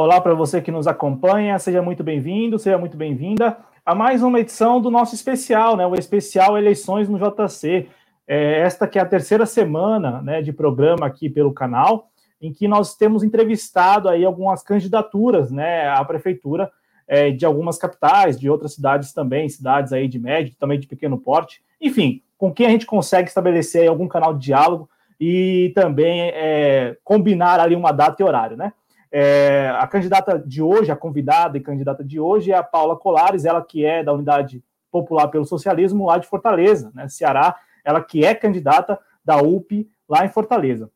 Olá para você que nos acompanha, seja muito bem-vindo, seja muito bem-vinda a mais uma edição do nosso especial, né? O especial Eleições no JC. É, esta que é a terceira semana né, de programa aqui pelo canal, em que nós temos entrevistado aí algumas candidaturas né, à prefeitura é, de algumas capitais, de outras cidades também, cidades aí de médio, também de pequeno porte, enfim, com quem a gente consegue estabelecer algum canal de diálogo e também é, combinar ali uma data e horário, né? É, a candidata de hoje, a convidada e candidata de hoje é a Paula Colares, ela que é da Unidade Popular pelo Socialismo lá de Fortaleza, né, Ceará, ela que é candidata da UP lá em Fortaleza.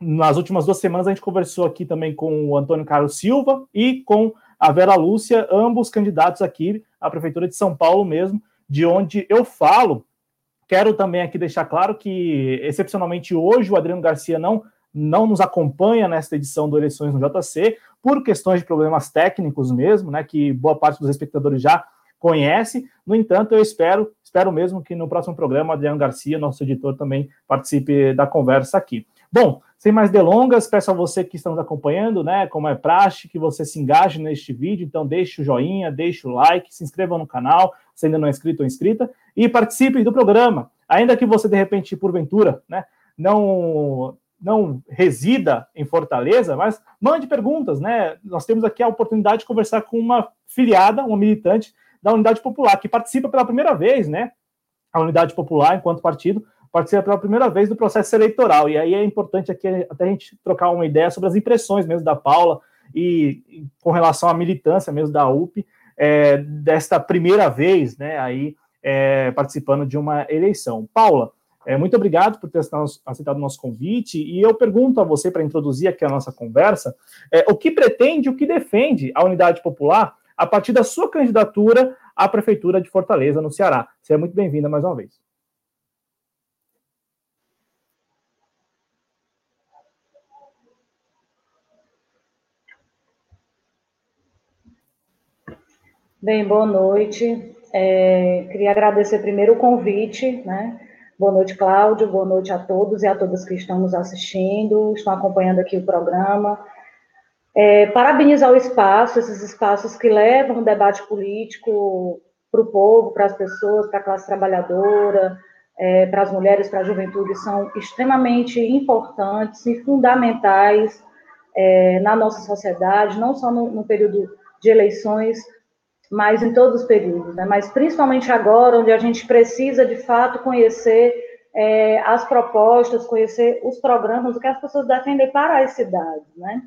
Nas últimas duas semanas a gente conversou aqui também com o Antônio Carlos Silva e com a Vera Lúcia, ambos candidatos aqui à Prefeitura de São Paulo mesmo, de onde eu falo. Quero também aqui deixar claro que, excepcionalmente hoje, o Adriano Garcia não não nos acompanha nesta edição do Eleições no JC, por questões de problemas técnicos mesmo, né, que boa parte dos espectadores já conhece. No entanto, eu espero, espero mesmo que no próximo programa, Adriano Garcia, nosso editor, também participe da conversa aqui. Bom, sem mais delongas, peço a você que está nos acompanhando, né, como é praxe, que você se engaje neste vídeo, então deixe o joinha, deixe o like, se inscreva no canal, se ainda não é inscrito ou inscrita, e participe do programa. Ainda que você, de repente, porventura, né, não não resida em Fortaleza, mas mande perguntas, né? Nós temos aqui a oportunidade de conversar com uma filiada, uma militante da Unidade Popular, que participa pela primeira vez, né? A Unidade Popular, enquanto partido, participa pela primeira vez do processo eleitoral. E aí é importante aqui até a gente trocar uma ideia sobre as impressões mesmo da Paula e, com relação à militância mesmo da UP, é, desta primeira vez, né? Aí é, participando de uma eleição. Paula, é, muito obrigado por ter aceitado o nosso convite. E eu pergunto a você, para introduzir aqui a nossa conversa, é, o que pretende, o que defende a Unidade Popular a partir da sua candidatura à Prefeitura de Fortaleza, no Ceará. Seja muito bem-vinda mais uma vez. Bem, boa noite. É, queria agradecer primeiro o convite, né? Boa noite, Cláudio. Boa noite a todos e a todas que estão nos assistindo, estão acompanhando aqui o programa. É, parabenizar o espaço, esses espaços que levam o debate político para o povo, para as pessoas, para a classe trabalhadora, é, para as mulheres, para a juventude, são extremamente importantes e fundamentais é, na nossa sociedade, não só no, no período de eleições, mas em todos os períodos, né? mas principalmente agora, onde a gente precisa de fato conhecer é, as propostas, conhecer os programas, o que as pessoas defendem para as cidades, né?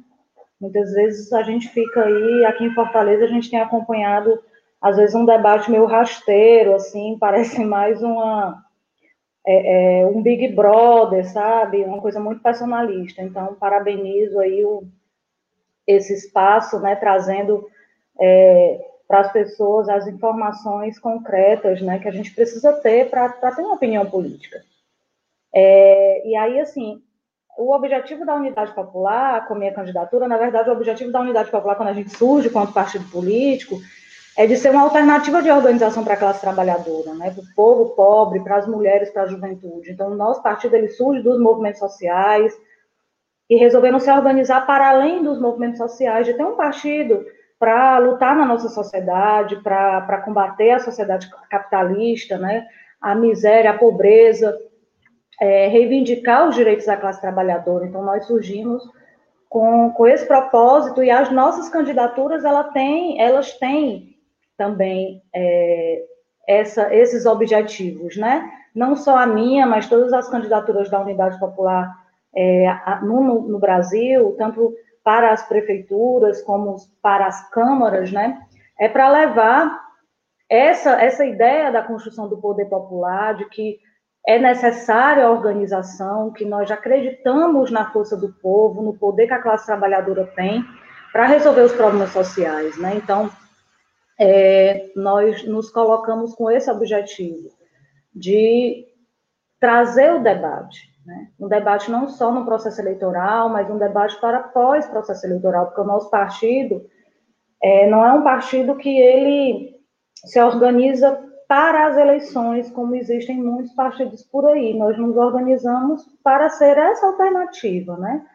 Muitas vezes a gente fica aí, aqui em Fortaleza, a gente tem acompanhado, às vezes, um debate meio rasteiro, assim, parece mais uma, é, é, um Big Brother, sabe? Uma coisa muito personalista. Então, parabenizo aí o, esse espaço, né, trazendo é, para as pessoas as informações concretas né, que a gente precisa ter para ter uma opinião política. É, e aí, assim, o objetivo da Unidade Popular, com a minha candidatura, na verdade, o objetivo da Unidade Popular, quando a gente surge quanto partido político, é de ser uma alternativa de organização para a classe trabalhadora, né, para o povo pobre, para as mulheres, para a juventude. Então, o nosso partido ele surge dos movimentos sociais e resolveram se organizar para além dos movimentos sociais, de ter um partido para lutar na nossa sociedade, para combater a sociedade capitalista, né, a miséria, a pobreza, é, reivindicar os direitos da classe trabalhadora. Então, nós surgimos com, com esse propósito e as nossas candidaturas ela tem, elas têm também é, essa, esses objetivos, né? Não só a minha, mas todas as candidaturas da Unidade Popular é, no, no Brasil, tanto para as prefeituras, como para as câmaras, né? É para levar essa, essa ideia da construção do poder popular, de que é necessária a organização, que nós acreditamos na força do povo, no poder que a classe trabalhadora tem para resolver os problemas sociais, né? Então, é, nós nos colocamos com esse objetivo de trazer o debate, né? Um debate não só no processo eleitoral, mas um debate para pós-processo eleitoral, porque o nosso partido é, não é um partido que ele se organiza para as eleições, como existem muitos partidos por aí. Nós nos organizamos para ser essa alternativa, né?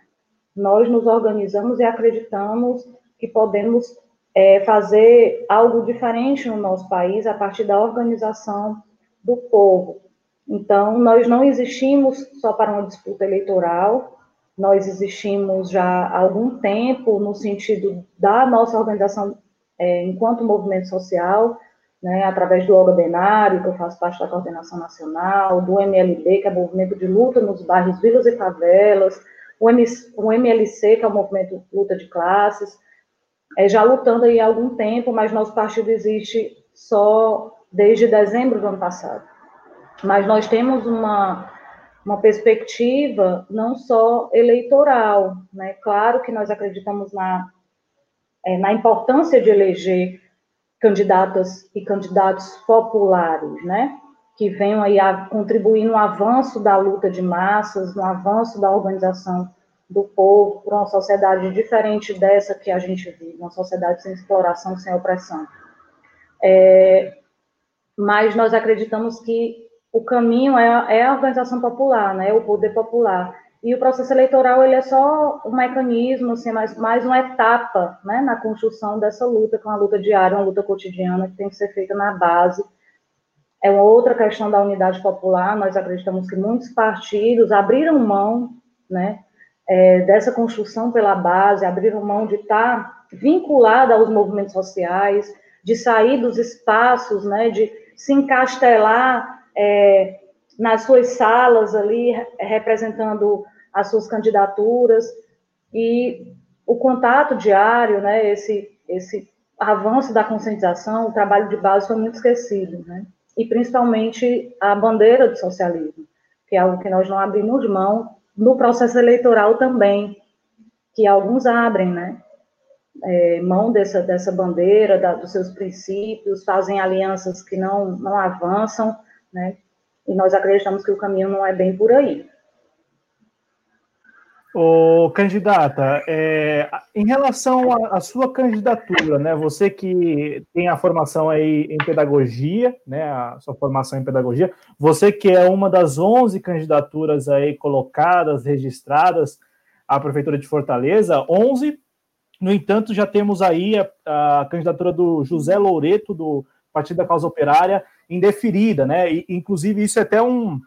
Nós nos organizamos e acreditamos que podemos é, fazer algo diferente no nosso país a partir da organização do povo. Então, nós não existimos só para uma disputa eleitoral, nós existimos já há algum tempo no sentido da nossa organização é, enquanto movimento social, né, através do Olga Benário, que eu faço parte da coordenação nacional, do MLB, que é o movimento de luta nos bairros, vilas e favelas, o, MLC, que é o movimento luta de classes, é, já lutando aí há algum tempo, mas nosso partido existe só desde dezembro do ano passado. Mas nós temos uma, uma perspectiva não só eleitoral, né? Claro que nós acreditamos na, é, na importância de eleger candidatas e candidatos populares, né? Que venham aí a contribuir no avanço da luta de massas, no avanço da organização do povo para uma sociedade diferente dessa que a gente vive, uma sociedade sem exploração, sem opressão. É, mas nós acreditamos que o caminho é, é, a organização popular, né, o poder popular. E o processo eleitoral ele é só um mecanismo, assim, mais, mais uma etapa né, na construção dessa luta, que é uma luta diária, uma luta cotidiana que tem que ser feita na base. É uma outra questão da unidade popular. Nós acreditamos que muitos partidos abriram mão né, é, dessa construção pela base, abriram mão de estar vinculada aos movimentos sociais, de sair dos espaços, né, de se encastelar é, nas suas salas ali, representando as suas candidaturas, e o contato diário, né, esse, esse avanço da conscientização, o trabalho de base foi muito esquecido, né, e principalmente a bandeira do socialismo, que é algo que nós não abrimos mão no processo eleitoral também, que alguns abrem, né? É, mão dessa, dessa bandeira, da, dos seus princípios, fazem alianças que não, não avançam, né? E nós acreditamos que o caminho não é bem por aí. Ô, candidata, é, em relação à sua candidatura, né, você que tem a formação aí em pedagogia, né, a sua formação em pedagogia, você que é uma das 11 candidaturas aí colocadas, registradas à Prefeitura de Fortaleza, 11, no entanto, já temos aí a, a candidatura do José Loureto, do Partido da Causa Operária, indeferida, né, e, inclusive isso é até um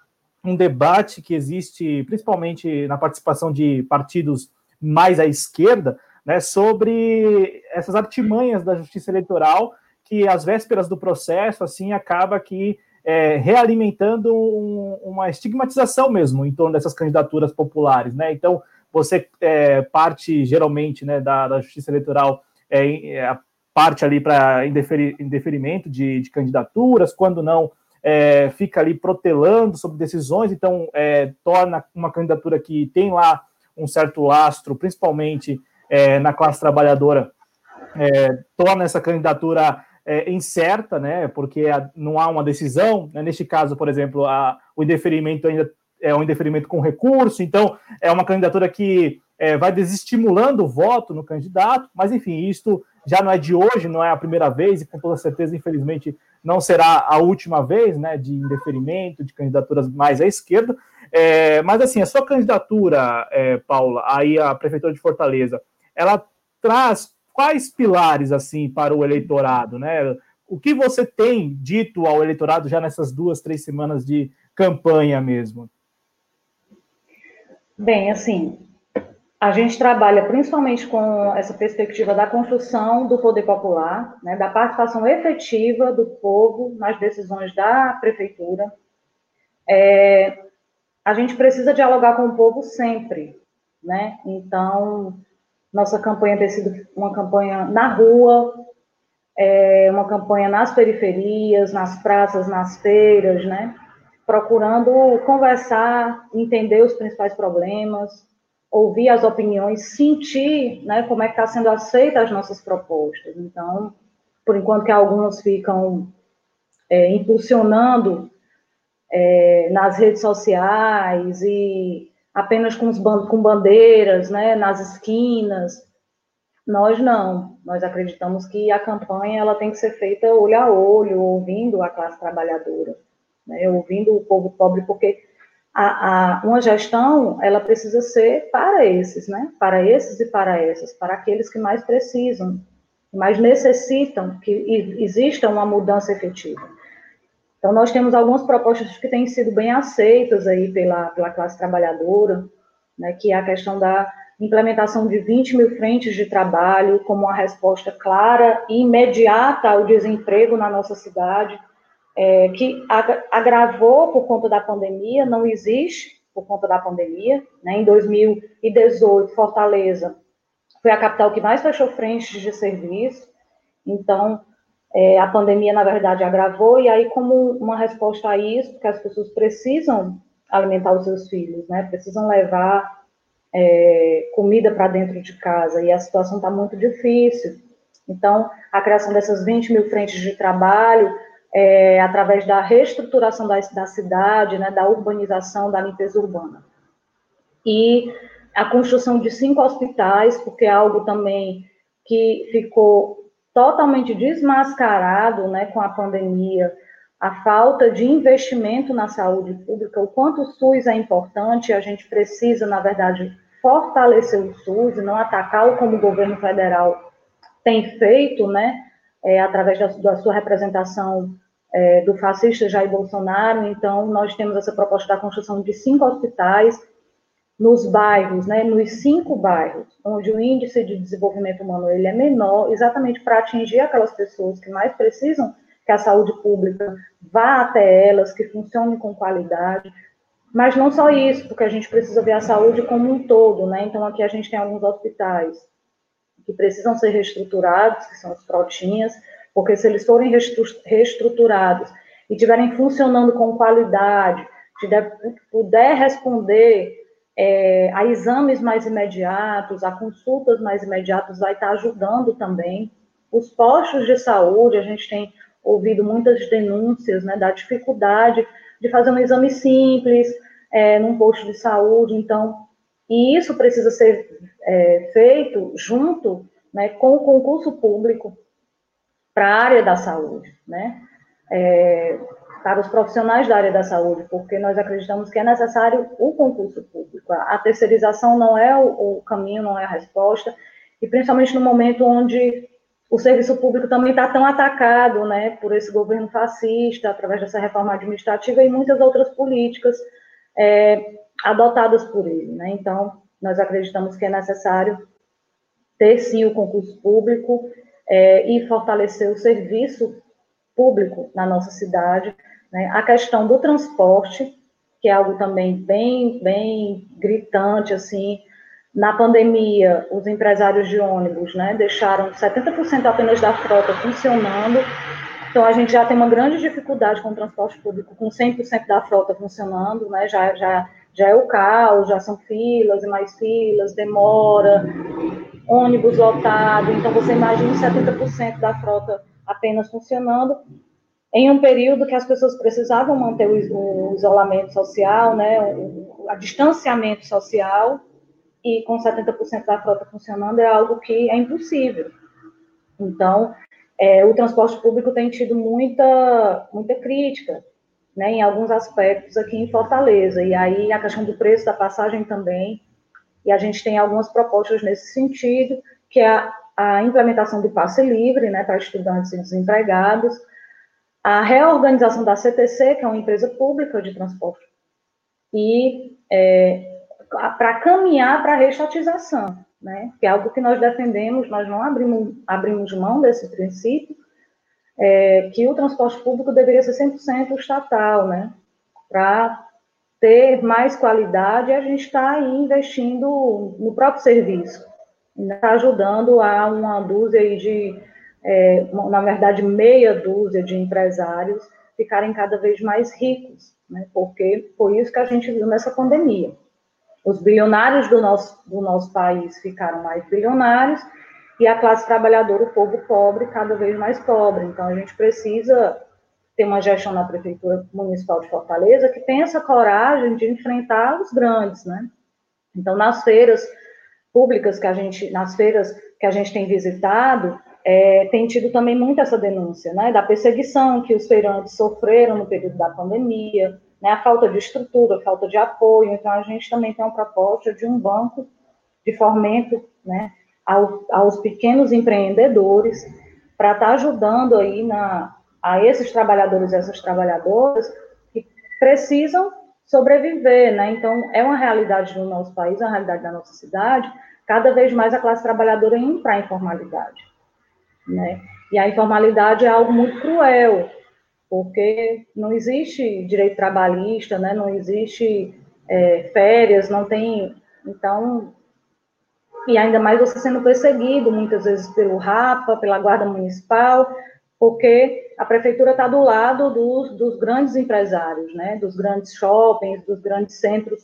um debate que existe, principalmente na participação de partidos mais à esquerda, né, sobre essas artimanhas da justiça eleitoral, que às vésperas do processo, assim, acaba que é, realimentando um, uma estigmatização mesmo em torno dessas candidaturas populares, né? Então, você é, parte geralmente né, da, da justiça eleitoral é, é parte ali para indeferimento de, de candidaturas, quando não é, fica ali protelando sobre decisões, então é, torna uma candidatura que tem lá um certo lastro, principalmente é, na classe trabalhadora, é, torna essa candidatura é, incerta, né, porque não há uma decisão. Né, neste caso, por exemplo, a, o indeferimento ainda é um indeferimento com recurso, então é uma candidatura que é, vai desestimulando o voto no candidato, mas enfim, isto já não é de hoje, não é a primeira vez, e com toda certeza, infelizmente, não será a última vez, né, de indeferimento, de candidaturas mais à esquerda. É, mas, assim, a sua candidatura, é, Paula, aí a Prefeitura de Fortaleza, ela traz quais pilares, assim, para o eleitorado, né? O que você tem dito ao eleitorado já nessas duas, três semanas de campanha mesmo? Bem, assim, a gente trabalha principalmente com essa perspectiva da construção do poder popular, né, da participação efetiva do povo nas decisões da prefeitura. É, a gente precisa dialogar com o povo sempre, né? Então, nossa campanha tem sido uma campanha na rua, é, uma campanha nas periferias, nas praças, nas feiras, né? Procurando conversar, entender os principais problemas, ouvir as opiniões, sentir né, como é que está sendo aceita as nossas propostas. Então, por enquanto que alguns ficam é, impulsionando é, nas redes sociais e apenas com, com bandeiras né, nas esquinas, nós não. Nós acreditamos que a campanha ela tem que ser feita olho a olho, ouvindo a classe trabalhadora, né, ouvindo o povo pobre, porque a, a, uma gestão, ela precisa ser para esses, né? Para esses e para essas, para aqueles que mais precisam, que mais necessitam que exista uma mudança efetiva. Então, nós temos algumas propostas que têm sido bem aceitas aí pela, pela classe trabalhadora, né, que é a questão da implementação de 20 mil frentes de trabalho como uma resposta clara e imediata ao desemprego na nossa cidade, é, que agravou por conta da pandemia, não existe por conta da pandemia. Né? Em 2018, Fortaleza foi a capital que mais fechou frentes de serviço, então é, a pandemia, na verdade, agravou, e aí, como uma resposta a isso, porque as pessoas precisam alimentar os seus filhos, né? precisam levar é, comida para dentro de casa, e a situação está muito difícil. Então, a criação dessas 20 mil frentes de trabalho é, através da reestruturação da, da cidade, né, da urbanização, da limpeza urbana. E a construção de cinco hospitais, porque é algo também que ficou totalmente desmascarado né, com a pandemia, a falta de investimento na saúde pública, o quanto o SUS é importante, a gente precisa, na verdade, fortalecer o SUS não atacá-lo como o governo federal tem feito, né, é, através da, da, sua representação é, do fascista Jair Bolsonaro. Então, nós temos essa proposta da construção de cinco hospitais nos bairros, né, nos cinco bairros, onde o índice de desenvolvimento humano ele é menor, exatamente para atingir aquelas pessoas que mais precisam que a saúde pública vá até elas, que funcione com qualidade. Mas não só isso, porque a gente precisa ver a saúde como um todo, né? Então, aqui a gente tem alguns hospitais que precisam ser reestruturados, que são os protinhas, porque se eles forem reestruturados e estiverem funcionando com qualidade, puder responder é, a exames mais imediatos, a consultas mais imediatas, vai estar ajudando também. Os postos de saúde, a gente tem ouvido muitas denúncias né, da dificuldade de fazer um exame simples é, num posto de saúde, então, e isso precisa ser é, feito junto né, com o concurso público, para a área da saúde, né? É, para os profissionais da área da saúde, porque nós acreditamos que é necessário o concurso público. A terceirização não é o, o caminho, não é a resposta, e principalmente no momento onde o serviço público também está tão atacado, né, por esse governo fascista, através dessa reforma administrativa e muitas outras políticas é, adotadas por ele, né. Então, nós acreditamos que é necessário ter sim o concurso público é, e fortalecer o serviço público na nossa cidade. Né? A questão do transporte, que é algo também bem, bem gritante, assim, na pandemia, os empresários de ônibus né, deixaram 70% apenas da frota funcionando, então a gente já tem uma grande dificuldade com o transporte público, com 100% da frota funcionando, né, já, já, já é o caos, já são filas e mais filas, demora, ônibus lotado, então você imagina 70% da frota apenas funcionando, em um período que as pessoas precisavam manter o, isolamento social, né, o, o distanciamento social, e com 70% da frota funcionando é algo que é impossível. Então, é, o transporte público tem tido muita, muita crítica, né, em alguns aspectos aqui em Fortaleza, e aí a questão do preço da passagem também. E a gente tem algumas propostas nesse sentido, que é a, a implementação do passe livre, né, para estudantes e desempregados, a reorganização da CTC, que é uma empresa pública de transporte, e é, para caminhar para a restatização, né, que é algo que nós defendemos, nós não abrimos, abrimos mão desse princípio, é, que o transporte público deveria ser 100% estatal, né, para ter mais qualidade, a gente está investindo no próprio serviço, está ajudando a uma dúzia de, é, na verdade, meia dúzia de empresários ficarem cada vez mais ricos, né? porque foi isso que a gente viu nessa pandemia. Os bilionários do nosso, do nosso país ficaram mais bilionários e a classe trabalhadora, o povo pobre, cada vez mais pobre. Então, a gente precisa tem uma gestão na Prefeitura Municipal de Fortaleza que tem essa coragem de enfrentar os grandes, né? Então, nas feiras públicas que a gente, nas feiras que a gente tem visitado, é, tem tido também muito essa denúncia, né, da perseguição que os feirantes sofreram no período da pandemia, né, a falta de estrutura, a falta de apoio. Então, a gente também tem uma proposta de um banco de fomento né, ao, aos pequenos empreendedores para estar tá ajudando aí na, a esses trabalhadores e essas trabalhadoras que precisam sobreviver, né? Então, é uma realidade do nosso país, é uma realidade da nossa cidade, cada vez mais a classe trabalhadora indo para a informalidade, né? E a informalidade é algo muito cruel, porque não existe direito trabalhista, né? Não existe é, férias, não tem, então, e ainda mais você sendo perseguido muitas vezes pelo RAPA, pela Guarda Municipal, porque a prefeitura está do lado dos, dos, grandes empresários, né, dos grandes shoppings, dos grandes centros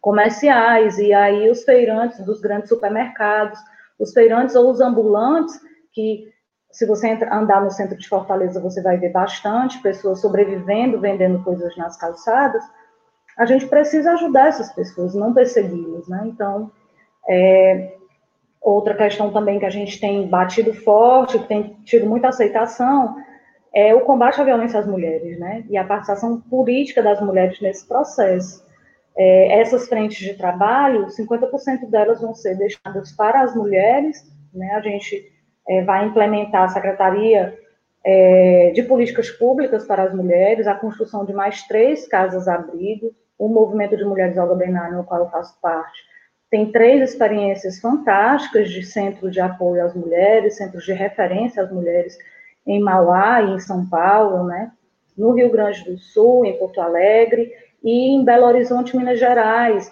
comerciais, e aí os feirantes dos grandes supermercados, os feirantes ou os ambulantes, que se você andar no centro de Fortaleza, você vai ver bastante pessoas sobrevivendo, vendendo coisas nas calçadas, a gente precisa ajudar essas pessoas, não persegui-las, né, então, é, Outra questão também que a gente tem batido forte, que tem tido muita aceitação, é o combate à violência às mulheres, né? E a participação política das mulheres nesse processo. É, essas frentes de trabalho, 50% delas vão ser deixadas para as mulheres, né? A gente é, vai implementar a Secretaria é, de Políticas Públicas para as Mulheres, a construção de mais três casas-abrigo, o Movimento de Mulheres Olga Benário, no qual eu faço parte, tem três experiências fantásticas de centro de apoio às mulheres, centros de referência às mulheres em Mauá e em São Paulo, né? no Rio Grande do Sul, em Porto Alegre e em Belo Horizonte, Minas Gerais.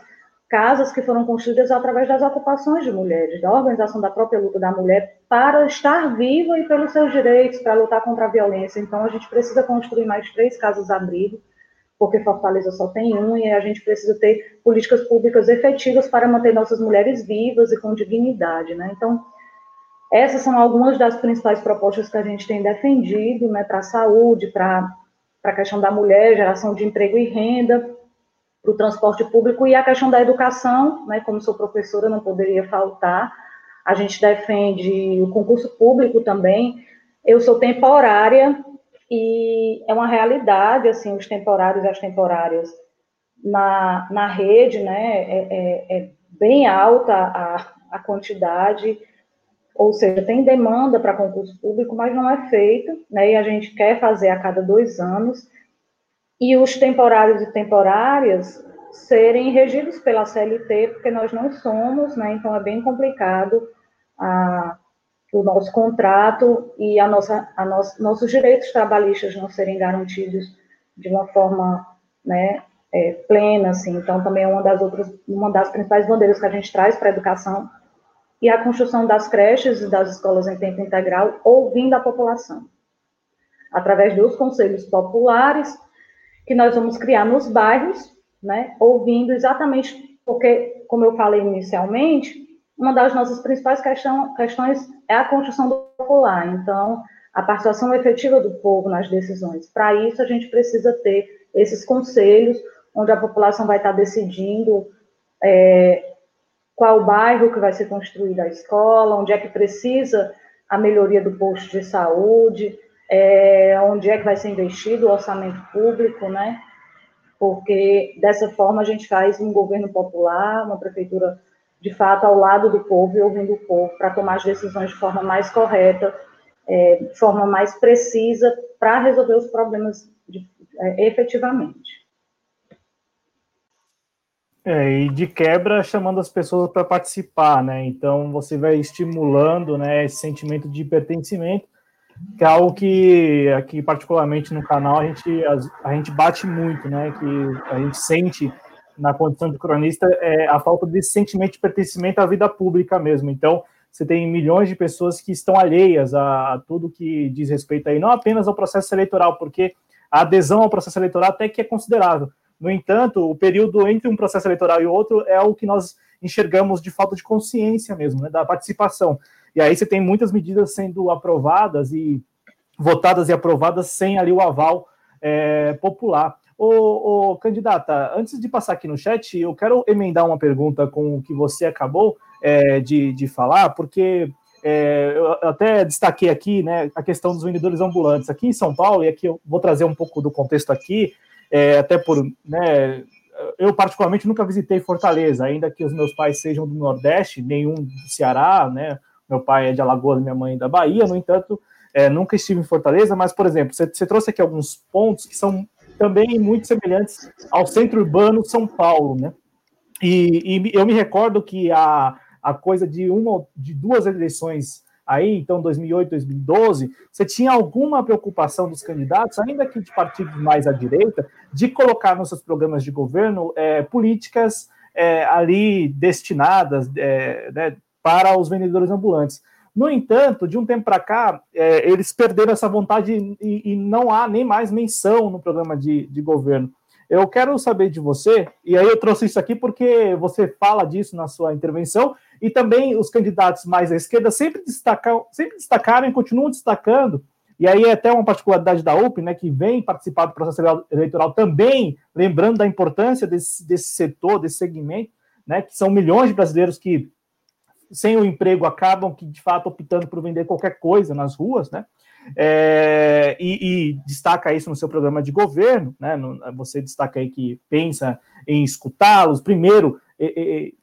Casas que foram construídas através das ocupações de mulheres, da organização da própria luta da mulher para estar viva e pelos seus direitos, para lutar contra a violência. Então, a gente precisa construir mais três casas-abrigo porque Fortaleza só tem um, e a gente precisa ter políticas públicas efetivas para manter nossas mulheres vivas e com dignidade, né? Então, essas são algumas das principais propostas que a gente tem defendido, né, para a saúde, para a questão da mulher, geração de emprego e renda, para o transporte público e a questão da educação, né, como sou professora, não poderia faltar. A gente defende o concurso público também. Eu sou temporária, e é uma realidade, assim, os temporários e as temporárias na, na rede, né, é, é, é bem alta a, a quantidade, ou seja, tem demanda para concurso público, mas não é feito, né, e a gente quer fazer a cada dois anos, e os temporários e temporárias serem regidos pela CLT, porque nós não somos, né, então é bem complicado a o nosso contrato e a nossa, a nossos direitos trabalhistas não serem garantidos de uma forma né, é, plena, assim. Então, também é uma das outras, uma das principais bandeiras que a gente traz para a educação e a construção das creches e das escolas em tempo integral, ouvindo a população, através dos conselhos populares que nós vamos criar nos bairros, né, ouvindo exatamente porque, como eu falei inicialmente, uma das nossas principais questão, questões é a construção popular. Então, a participação efetiva do povo nas decisões. Para isso, a gente precisa ter esses conselhos, onde a população vai estar decidindo é, qual bairro que vai ser construída a escola, onde é que precisa a melhoria do posto de saúde, é, onde é que vai ser investido o orçamento público, né? Porque dessa forma a gente faz um governo popular, uma prefeitura de fato, ao lado do povo e ouvindo o povo para tomar as decisões de forma mais correta, é, de forma mais precisa, para resolver os problemas de, é, efetivamente. É, e de quebra chamando as pessoas para participar, né? Então você vai estimulando, né, esse sentimento de pertencimento, que é algo que aqui particularmente no canal a gente a, a gente bate muito, né? Que a gente sente na condição de cronista é a falta de sentimento de pertencimento à vida pública mesmo. Então, você tem milhões de pessoas que estão alheias a, a, tudo que diz respeito aí, não apenas ao processo eleitoral, porque a adesão ao processo eleitoral até que é considerável. No entanto, o período entre um processo eleitoral e outro é o que nós enxergamos de falta de consciência mesmo, né, da participação. E aí você tem muitas medidas sendo aprovadas e votadas e aprovadas sem ali o aval é, popular. Ô, ô, candidata, antes de passar aqui no chat, eu quero emendar uma pergunta com o que você acabou é, de, de falar, porque é, eu até destaquei aqui né, a questão dos vendedores ambulantes. Aqui em São Paulo, e aqui eu vou trazer um pouco do contexto aqui, é, até por, né, eu particularmente nunca visitei Fortaleza, ainda que os meus pais sejam do Nordeste, nenhum do Ceará, né? Meu pai é de Alagoas, minha mãe é da Bahia, no entanto, é, nunca estive em Fortaleza, mas, por exemplo, você, você, trouxe aqui alguns pontos que são também muito semelhantes ao centro urbano São Paulo, né? E, e eu me recordo que a, a coisa de uma de duas eleições aí, então 2008, 2012, você tinha alguma preocupação dos candidatos, ainda que de partidos mais à direita, de colocar nos seus programas de governo é, políticas é, ali destinadas é, né, para os vendedores ambulantes. No entanto, de um tempo para cá, é, eles perderam essa vontade e, e, não há nem mais menção no programa de, de governo. Eu quero saber de você, e aí eu trouxe isso aqui porque você fala disso na sua intervenção, e também os candidatos mais à esquerda sempre, destacam, sempre destacaram e continuam destacando, e aí é até uma particularidade da UP, né, que vem participar do processo eleitoral também, lembrando da importância desse, desse setor, desse segmento, né, que são milhões de brasileiros que, sem o emprego, acabam que, de fato, optando por vender qualquer coisa nas ruas, né, é, e, e, destaca isso no seu programa de governo, né? No, você destaca aí que pensa em escutá-los, primeiro e,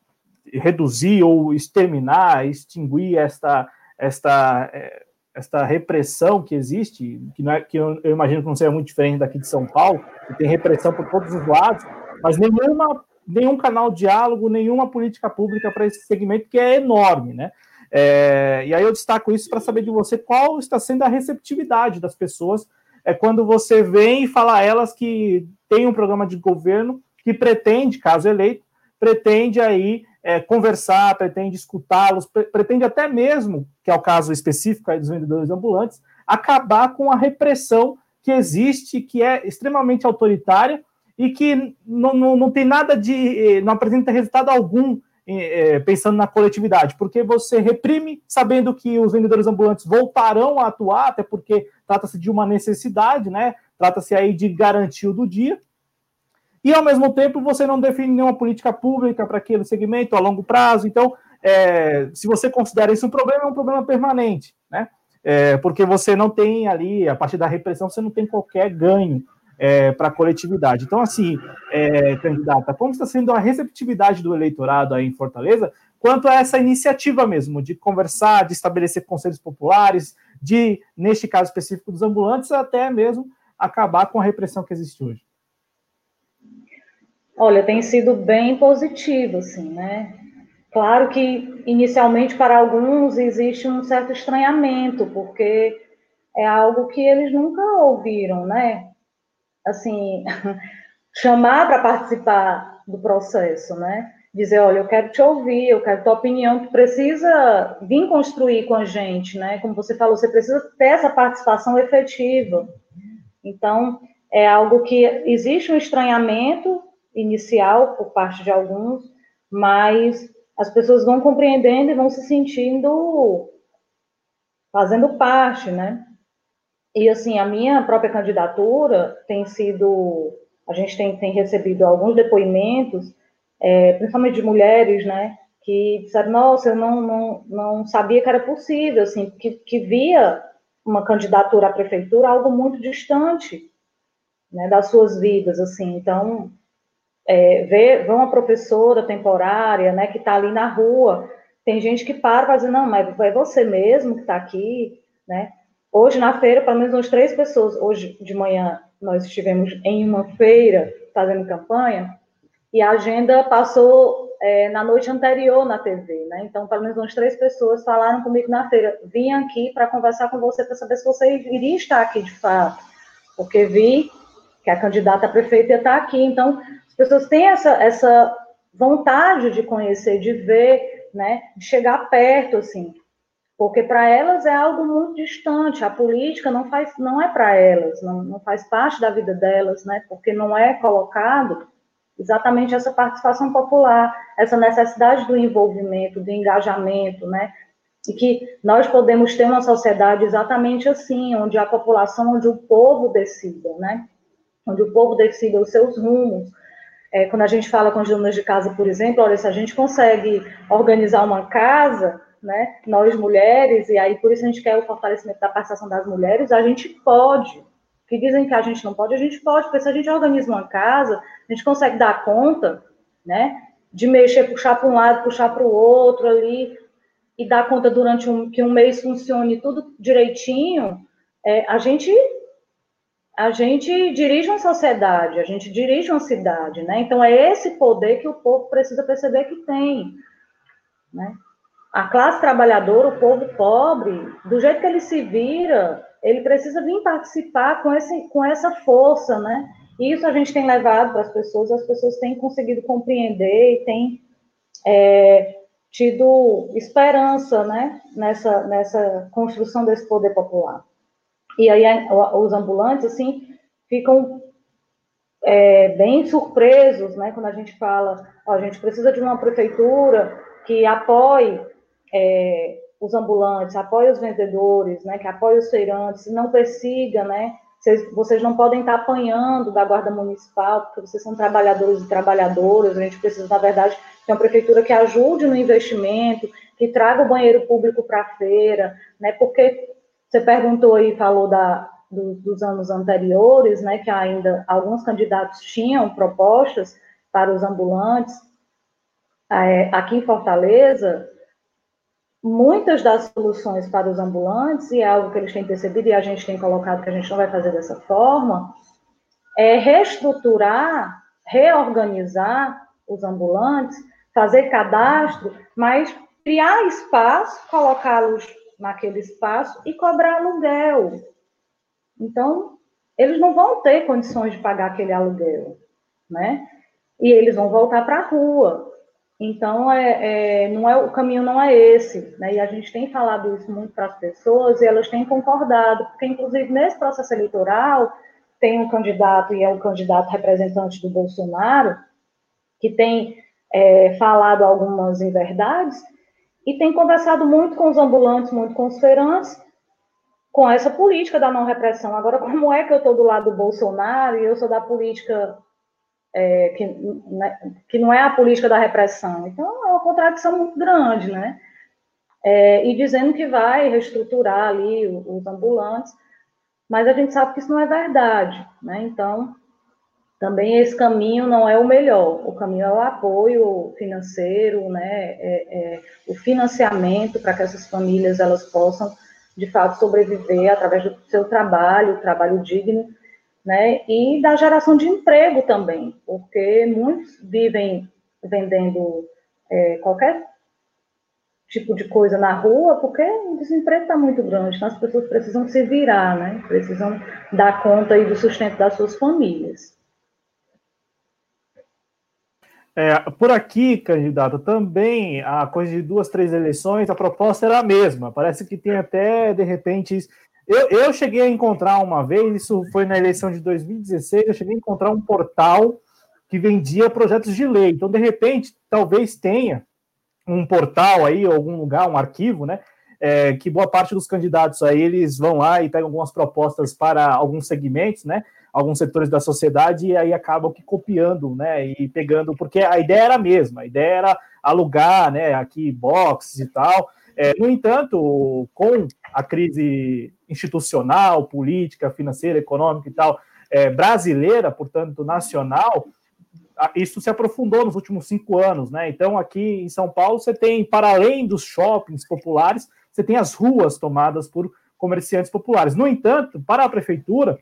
e, reduzir ou exterminar, extinguir esta, esta, é, esta repressão que existe, que, não é, que eu, eu, imagino que não seja muito diferente daqui de São Paulo, que tem repressão por todos os lados, mas nenhuma, nenhum canal de diálogo, nenhuma política pública para esse segmento que é enorme, né? É, e aí eu destaco isso para saber de você qual está sendo a receptividade das pessoas é quando você vem e fala a elas que tem um programa de governo que pretende, caso eleito, pretende aí é, conversar, pretende escutá-los, pre pretende até mesmo, que é o caso específico aí dos vendedores ambulantes, acabar com a repressão que existe, que é extremamente autoritária e que não, não, não tem nada de. não apresenta resultado algum é, pensando na coletividade, porque você reprime sabendo que os vendedores ambulantes voltarão a atuar, até porque trata-se de uma necessidade, né? Trata-se aí de garantir o do dia. E ao mesmo tempo você não define nenhuma política pública para aquele segmento a longo prazo. Então, é, se você considera isso um problema, é um problema permanente, né? É, porque você não tem ali, a partir da repressão, você não tem qualquer ganho é, para a coletividade. Então, assim, é, candidata, como está sendo a receptividade do eleitorado aí em Fortaleza quanto a essa iniciativa mesmo de conversar, de estabelecer conselhos populares, de, neste caso específico dos ambulantes, até mesmo acabar com a repressão que existe hoje? Olha, tem sido bem positivo, assim, né? Claro que inicialmente para alguns existe um certo estranhamento, porque é algo que eles nunca ouviram, né? Assim, chamar para participar do processo, né? Dizer, olha, eu quero te ouvir, eu quero tua opinião, tu precisa vir construir com a gente, né? Como você falou, você precisa ter essa participação efetiva. Então, é algo que existe um estranhamento inicial por parte de alguns, mas as pessoas vão compreendendo e vão se sentindo fazendo parte, né? E, assim, a minha própria candidatura tem sido. A gente tem, tem recebido alguns depoimentos, é, principalmente de mulheres, né? Que disseram: Nossa, eu não, não, não sabia que era possível, assim, que, que via uma candidatura à prefeitura algo muito distante né, das suas vidas, assim. Então, é, ver, ver uma professora temporária, né, que está ali na rua, tem gente que para e vai dizer, não, mas é você mesmo que está aqui, né? Hoje, na feira, pelo menos umas três pessoas. Hoje de manhã, nós estivemos em uma feira fazendo campanha e a agenda passou é, na noite anterior na TV, né? Então, pelo menos umas três pessoas falaram comigo na feira. Vim aqui para conversar com você para saber se você iria estar aqui de fato, porque vi que a candidata prefeita ia estar aqui. Então, as pessoas têm essa, essa vontade de conhecer, de ver, né? De chegar perto, assim porque para elas é algo muito distante. A política não faz, não é para elas, não, não faz parte da vida delas, né? Porque não é colocado exatamente essa participação popular, essa necessidade do envolvimento, do engajamento, né? E que nós podemos ter uma sociedade exatamente assim, onde a população, onde o povo decida, né? Onde o povo decida os seus rumos. É, quando a gente fala com as donas de casa, por exemplo, olha, se a gente consegue organizar uma casa, né, nós mulheres, e aí por isso a gente quer o fortalecimento da participação das mulheres, a gente pode, que dizem que a gente não pode, a gente pode, porque se a gente organiza uma casa, a gente consegue dar conta, né, de mexer, puxar para um lado, puxar para o outro ali, e dar conta durante um, que um mês funcione tudo direitinho, é, a gente a gente dirige uma sociedade, a gente dirige uma cidade, né? Então é esse poder que o povo precisa perceber que tem, né? A classe trabalhadora, o povo pobre, do jeito que ele se vira, ele precisa vir participar com, esse, com essa força, né? E isso a gente tem levado para as pessoas, as pessoas têm conseguido compreender e têm é, tido esperança, né? Nessa, nessa construção desse poder popular. E aí os ambulantes, assim, ficam é, bem surpresos, né, quando a gente fala, ó, a gente precisa de uma prefeitura que apoie é, os ambulantes, apoie os vendedores, né, que apoie os feirantes, não persiga, né, vocês, vocês não podem estar apanhando da guarda municipal, porque vocês são trabalhadores e trabalhadoras, a gente precisa, na verdade, ter uma prefeitura que ajude no investimento, que traga o banheiro público para a feira, né, porque você perguntou aí, falou da, do, dos anos anteriores, né, que ainda alguns candidatos tinham propostas para os ambulantes. É, aqui em Fortaleza, muitas das soluções para os ambulantes, e é algo que eles têm percebido e a gente tem colocado que a gente não vai fazer dessa forma, é reestruturar, reorganizar os ambulantes, fazer cadastro, mas criar espaço, colocá-los naquele espaço e cobrar aluguel. Então, eles não vão ter condições de pagar aquele aluguel, né? E eles vão voltar para a rua. Então, é, é, não é, o caminho não é esse, né? E a gente tem falado isso muito para as pessoas e elas têm concordado, porque, inclusive, nesse processo eleitoral, tem um candidato, e é o candidato representante do Bolsonaro, que tem é, falado algumas inverdades, e tem conversado muito com os ambulantes, muito com os feirantes, com essa política da não repressão. Agora, como é que eu estou do lado do Bolsonaro e eu sou da política é, que, né, que não é a política da repressão? Então, é uma contradição muito grande, né? É, e dizendo que vai reestruturar ali os, ambulantes, mas a gente sabe que isso não é verdade, né? Então, também esse caminho não é o melhor. O caminho é o apoio financeiro, né, é, é, o financiamento para que essas famílias elas possam, de fato, sobreviver através do seu trabalho, trabalho digno, né, e da geração de emprego também, porque muitos vivem vendendo é, qualquer tipo de coisa na rua, porque o desemprego está muito grande, então as pessoas precisam se virar, né, precisam dar conta aí do sustento das suas famílias. É, por aqui, candidato, também a coisa de duas, três eleições, a proposta era a mesma. Parece que tem até, de repente, eu, eu cheguei a encontrar uma vez, isso foi na eleição de 2016, eu cheguei a encontrar um portal que vendia projetos de lei. Então, de repente, talvez tenha um portal aí, algum lugar, um arquivo, né? É, que boa parte dos candidatos aí eles vão lá e pegam algumas propostas para alguns segmentos, né? alguns setores da sociedade e aí acabam que copiando, né, e pegando, porque a ideia era a mesma, a ideia era alugar, né, aqui boxes e tal. É, no entanto, com a crise institucional, política, financeira, econômica e tal, é, brasileira, portanto, nacional, isso se aprofundou nos últimos cinco anos, né? Então, aqui em São Paulo, você tem, para além dos shoppings populares, você tem as ruas tomadas por comerciantes populares. No entanto, para a prefeitura,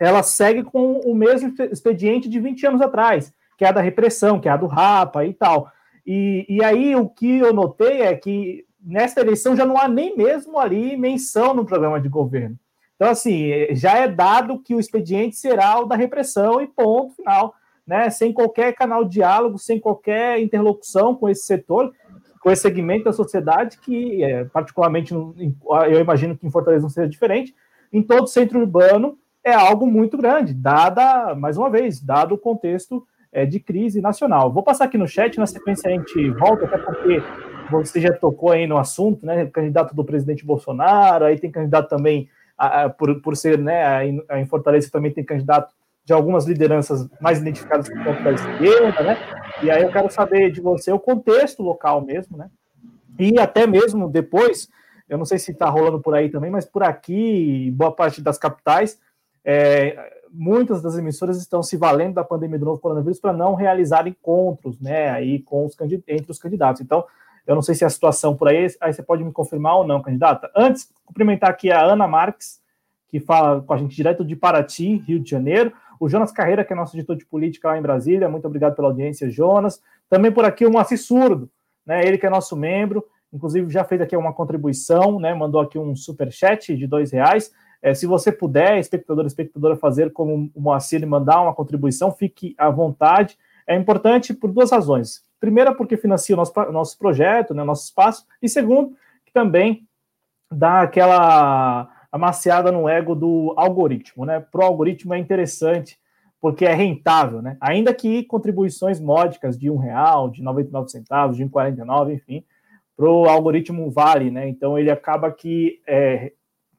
ela segue com o mesmo expediente de 20 anos atrás, que é a da repressão, que é a do Rapa e tal. E, e aí o que eu notei é que nesta eleição já não há nem mesmo ali menção no programa de governo. Então, assim, já é dado que o expediente será o da repressão e ponto final, né? Sem qualquer canal de diálogo, sem qualquer interlocução com esse setor, com esse segmento da sociedade, que, é, particularmente, eu imagino que em Fortaleza não seja diferente, em todo o centro urbano, é algo muito grande, dada, mais uma vez, dado o contexto é, de crise nacional. Vou passar aqui no chat, na sequência a gente volta, até porque você já tocou aí no assunto, né? Candidato do presidente Bolsonaro, aí tem candidato também, a, a, por, por ser, né, em Fortaleza também tem candidato de algumas lideranças mais identificadas com o campo da esquerda, né? E aí eu quero saber de você o contexto local mesmo, né? E até mesmo depois, eu não sei se está rolando por aí também, mas por aqui, boa parte das capitais, é, muitas das emissoras estão se valendo da pandemia do novo coronavírus para não realizar encontros, né, aí com os entre os candidatos. Então, eu não sei se a situação por aí, aí você pode me confirmar ou não, candidata. Antes, cumprimentar aqui a Ana Marques, que fala com a gente direto de Paraty, Rio de Janeiro. O Jonas Carreira, que é nosso editor de política lá em Brasília. Muito obrigado pela audiência, Jonas. Também por aqui o Moacir Surdo, né? Ele que é nosso membro, inclusive já fez aqui uma contribuição, né? Mandou aqui um super chat de dois reais. É, se você puder, espectador, espectadora, fazer como o Moacir mandar uma contribuição, fique à vontade. É importante por duas razões. Primeira, porque financia o nosso, nosso projeto, né, nosso espaço. E segundo, que também dá aquela amaciada no ego do algoritmo, né? Pro algoritmo é interessante porque é rentável, né? Ainda que contribuições módicas de um real, de 99 centavos, de 1,49, enfim, pro algoritmo vale, né? Então ele acaba que é,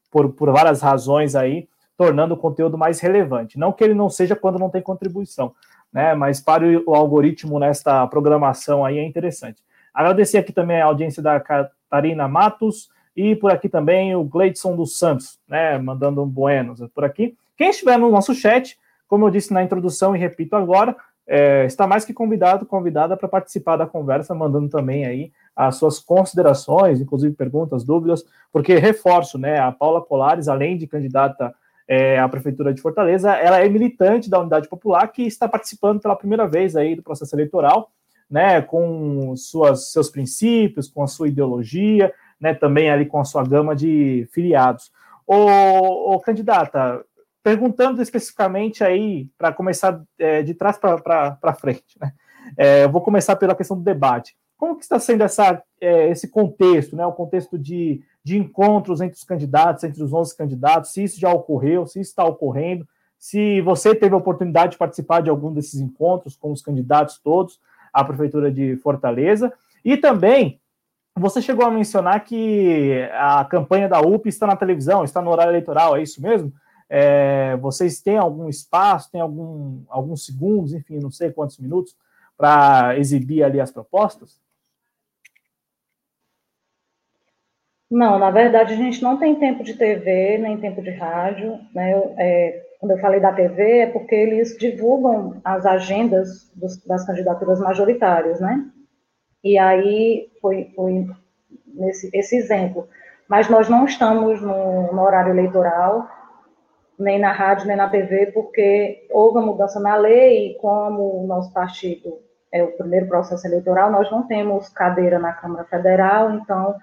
por, por várias razões aí, tornando o conteúdo mais relevante. Não que ele não seja quando não tem contribuição, né? Mas para o algoritmo nesta programação aí é interessante. Agradecer aqui também a audiência da Catarina Matos e por aqui também o Gleidson dos Santos, né? Mandando um buenos por aqui. Quem estiver no nosso chat, como eu disse na introdução e repito agora, é, está mais que convidado, convidada para participar da conversa, mandando também aí as suas considerações, inclusive perguntas, dúvidas, porque reforço, né, a Paula Colares, além de candidata é, à Prefeitura de Fortaleza, ela é militante da Unidade Popular, que está participando pela primeira vez aí do processo eleitoral, né, com suas, seus princípios, com a sua ideologia, né, também ali com a sua gama de filiados. O candidata, perguntando especificamente aí, para começar é, de trás para frente, né, é, eu vou começar pela questão do debate. Como que está sendo essa, é, esse contexto, né, o contexto de, de encontros entre os candidatos, entre os 11 candidatos, se isso já ocorreu, se está ocorrendo, se você teve a oportunidade de participar de algum desses encontros com os candidatos todos à Prefeitura de Fortaleza, e também você chegou a mencionar que a campanha da UP está na televisão, está no horário eleitoral, é isso mesmo? É, vocês têm algum espaço, tem algum, alguns segundos, enfim, não sei quantos minutos, para exibir ali as propostas? Não, na verdade a gente não tem tempo de TV, nem tempo de rádio. Né? Eu, é, quando eu falei da TV, é porque eles divulgam as agendas dos, das candidaturas majoritárias, né? E aí foi, foi nesse esse exemplo. Mas nós não estamos no, no horário eleitoral, nem na rádio, nem na TV, porque houve uma mudança na lei, e como o nosso partido é o primeiro processo eleitoral, nós não temos cadeira na Câmara Federal, então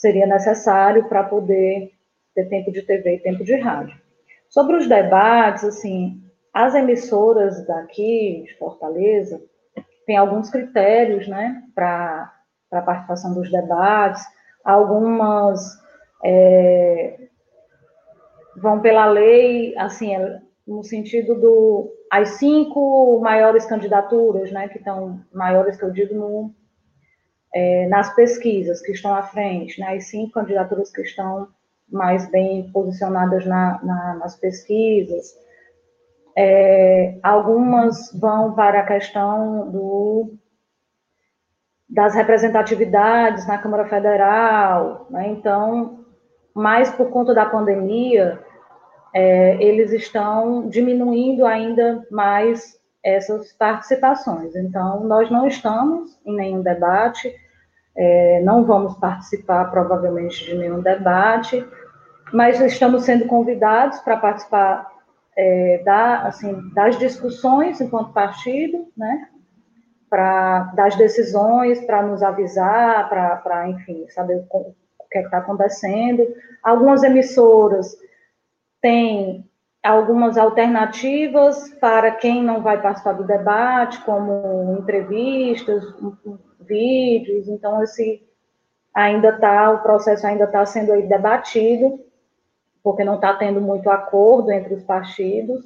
seria necessário para poder ter tempo de TV e tempo de rádio. Sobre os debates, assim, as emissoras daqui de Fortaleza têm alguns critérios, né, para a participação dos debates, algumas é, vão pela lei, assim, no sentido do as cinco maiores candidaturas, né, que estão maiores que eu digo no, é, nas pesquisas que estão à frente, né, as cinco candidaturas que estão mais bem posicionadas na, na, nas pesquisas. É, algumas vão para a questão do, das representatividades na Câmara Federal, né, então, mais por conta da pandemia, é, eles estão diminuindo ainda mais essas participações. Então, nós não estamos em nenhum debate, é, não vamos participar provavelmente de nenhum debate, mas estamos sendo convidados para participar é, da, assim, das discussões enquanto partido, né? Pra, das decisões, para nos avisar, para, enfim, saber o, o que é está acontecendo. Algumas emissoras têm algumas alternativas para quem não vai participar do debate, como entrevistas, vídeos, então esse ainda está, o processo ainda está sendo debatido, porque não está tendo muito acordo entre os partidos,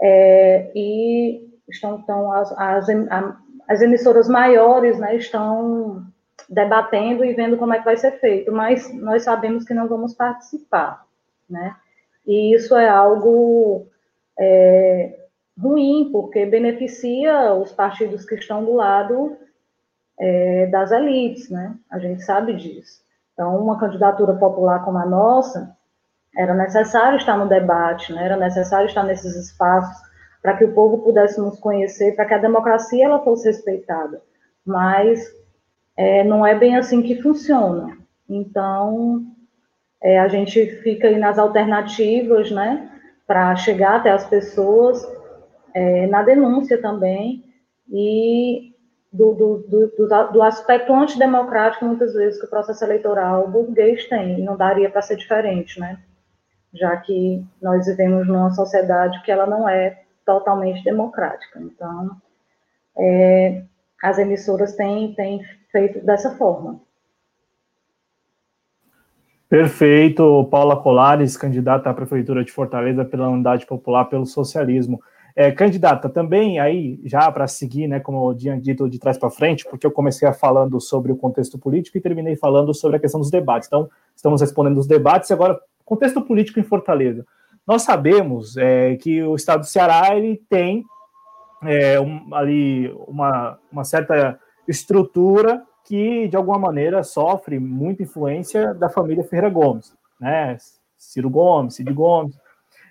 é, e estão, estão as, as, as emissoras maiores né, estão debatendo e vendo como é que vai ser feito, mas nós sabemos que não vamos participar, né? E isso é algo é, ruim, porque beneficia os partidos que estão do lado é, das elites, né? A gente sabe disso. Então, uma candidatura popular como a nossa, era necessário estar no debate, né? era necessário estar nesses espaços para que o povo pudesse nos conhecer, para que a democracia ela fosse respeitada. Mas é, não é bem assim que funciona. Então, é, a gente fica aí nas alternativas, né, para chegar até as pessoas, é, na denúncia também, e do, do, do, do, aspecto antidemocrático, muitas vezes, que o processo eleitoral burguês tem, e não daria para ser diferente, né? Já que nós vivemos numa sociedade que ela não é totalmente democrática. Então, é, as emissoras têm, têm feito dessa forma. Perfeito, Paula Colares, candidata à Prefeitura de Fortaleza pela Unidade Popular pelo Socialismo. É, candidata, também aí, já para seguir, né, como eu tinha dito de trás para frente, porque eu comecei falando sobre o contexto político e terminei falando sobre a questão dos debates. Então, estamos respondendo os debates e agora, contexto político em Fortaleza. Nós sabemos é, que o estado do Ceará ele tem é, um, ali uma, uma certa estrutura que, de alguma maneira, sofre muita influência da família Ferreira Gomes, né? Ciro Gomes, Cid Gomes.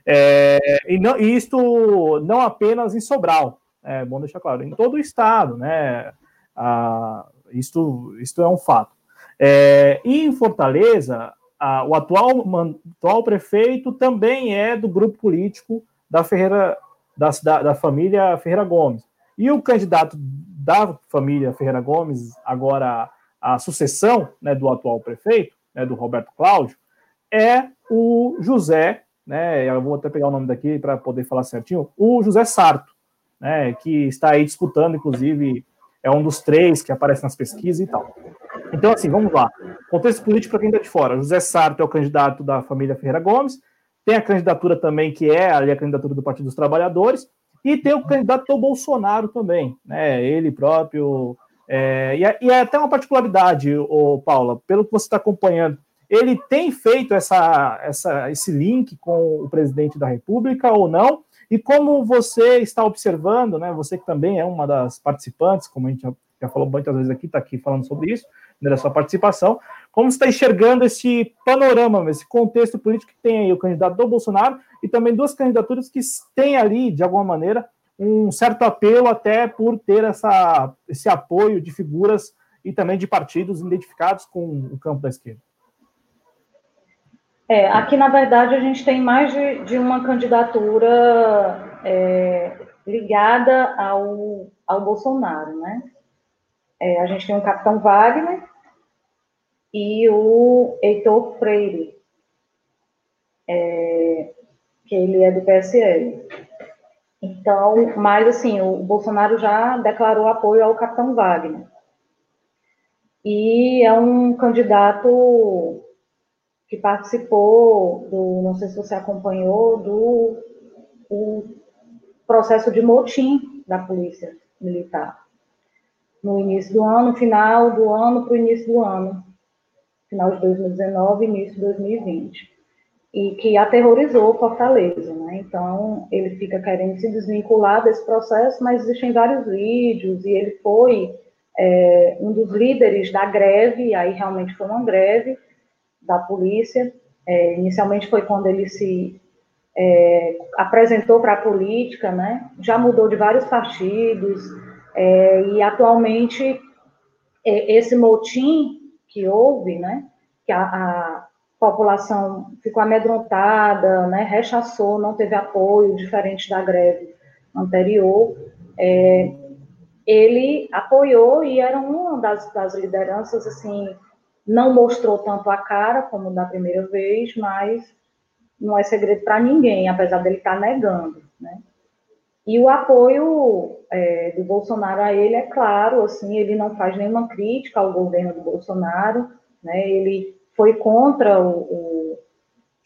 É, e, não, e isto não apenas em Sobral, é bom deixar claro, em todo o estado, né? Ah, isto, isto é um fato. É, e em Fortaleza, a, o atual, atual prefeito também é do grupo político da Ferreira, da, da família Ferreira Gomes. E o candidato da família Ferreira Gomes, agora a sucessão né, do atual prefeito, né, do Roberto Cláudio, é o José, né, eu vou até pegar o nome daqui para poder falar certinho, o José Sarto, né, que está aí disputando, inclusive, é um dos três que aparece nas pesquisas e tal. Então, assim, vamos lá. Contexto político para quem está de fora. José Sarto é o candidato da família Ferreira Gomes, tem a candidatura também, que é ali a candidatura do Partido dos Trabalhadores, e tem o candidato do Bolsonaro também, né? Ele próprio. É, e, é, e, é, até uma particularidade, o Paula, pelo que você está acompanhando, ele tem feito essa, essa, esse link com o presidente da República ou não? E como você está observando, né? Você que também é uma das participantes, como a gente já, já falou muitas vezes aqui, está aqui falando sobre isso, né, da sua participação, como você está enxergando esse panorama, esse contexto político que tem aí o candidato do Bolsonaro e também duas candidaturas que têm ali, de alguma maneira, um certo apelo até por ter essa, esse apoio de figuras e também de partidos identificados com o campo da esquerda? É, aqui, na verdade, a gente tem mais de, de uma candidatura é, ligada ao, ao Bolsonaro, né? É, a gente tem o Capitão Wagner e o Heitor Freire, é, que ele é do PSL. Então, mas assim, o Bolsonaro já declarou apoio ao Capitão Wagner. E é um candidato que participou do, não sei se você acompanhou, do o processo de motim da polícia militar. No início do ano, final do ano para o início do ano. Final de 2019 início de 2020 e que aterrorizou Fortaleza, né? Então ele fica querendo se desvincular desse processo, mas existem vários vídeos e ele foi é, um dos líderes da greve, aí realmente foi uma greve da polícia. É, inicialmente foi quando ele se é, apresentou para a política, né? Já mudou de vários partidos é, e atualmente é, esse motim que houve, né? Que a, a população ficou amedrontada, né, rechaçou, não teve apoio, diferente da greve anterior. É, ele apoiou e era uma das, das, lideranças, assim, não mostrou tanto a cara como da primeira vez, mas não é segredo para ninguém, apesar dele estar tá negando, né? E o apoio é, do Bolsonaro a ele é claro, assim, ele não faz nenhuma crítica ao governo do Bolsonaro, né? Ele foi contra o, o,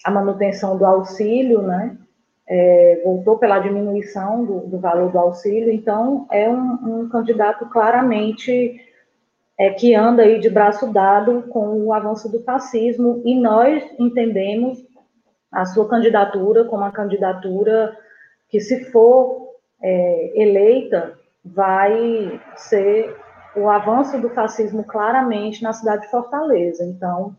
a manutenção do auxílio, né? É, voltou pela diminuição do, do, valor do auxílio, então é um, um candidato claramente é, que anda aí de braço dado com o avanço do fascismo, e nós entendemos a sua candidatura como uma candidatura que, se for é, eleita, vai ser o avanço do fascismo claramente na cidade de Fortaleza. Então,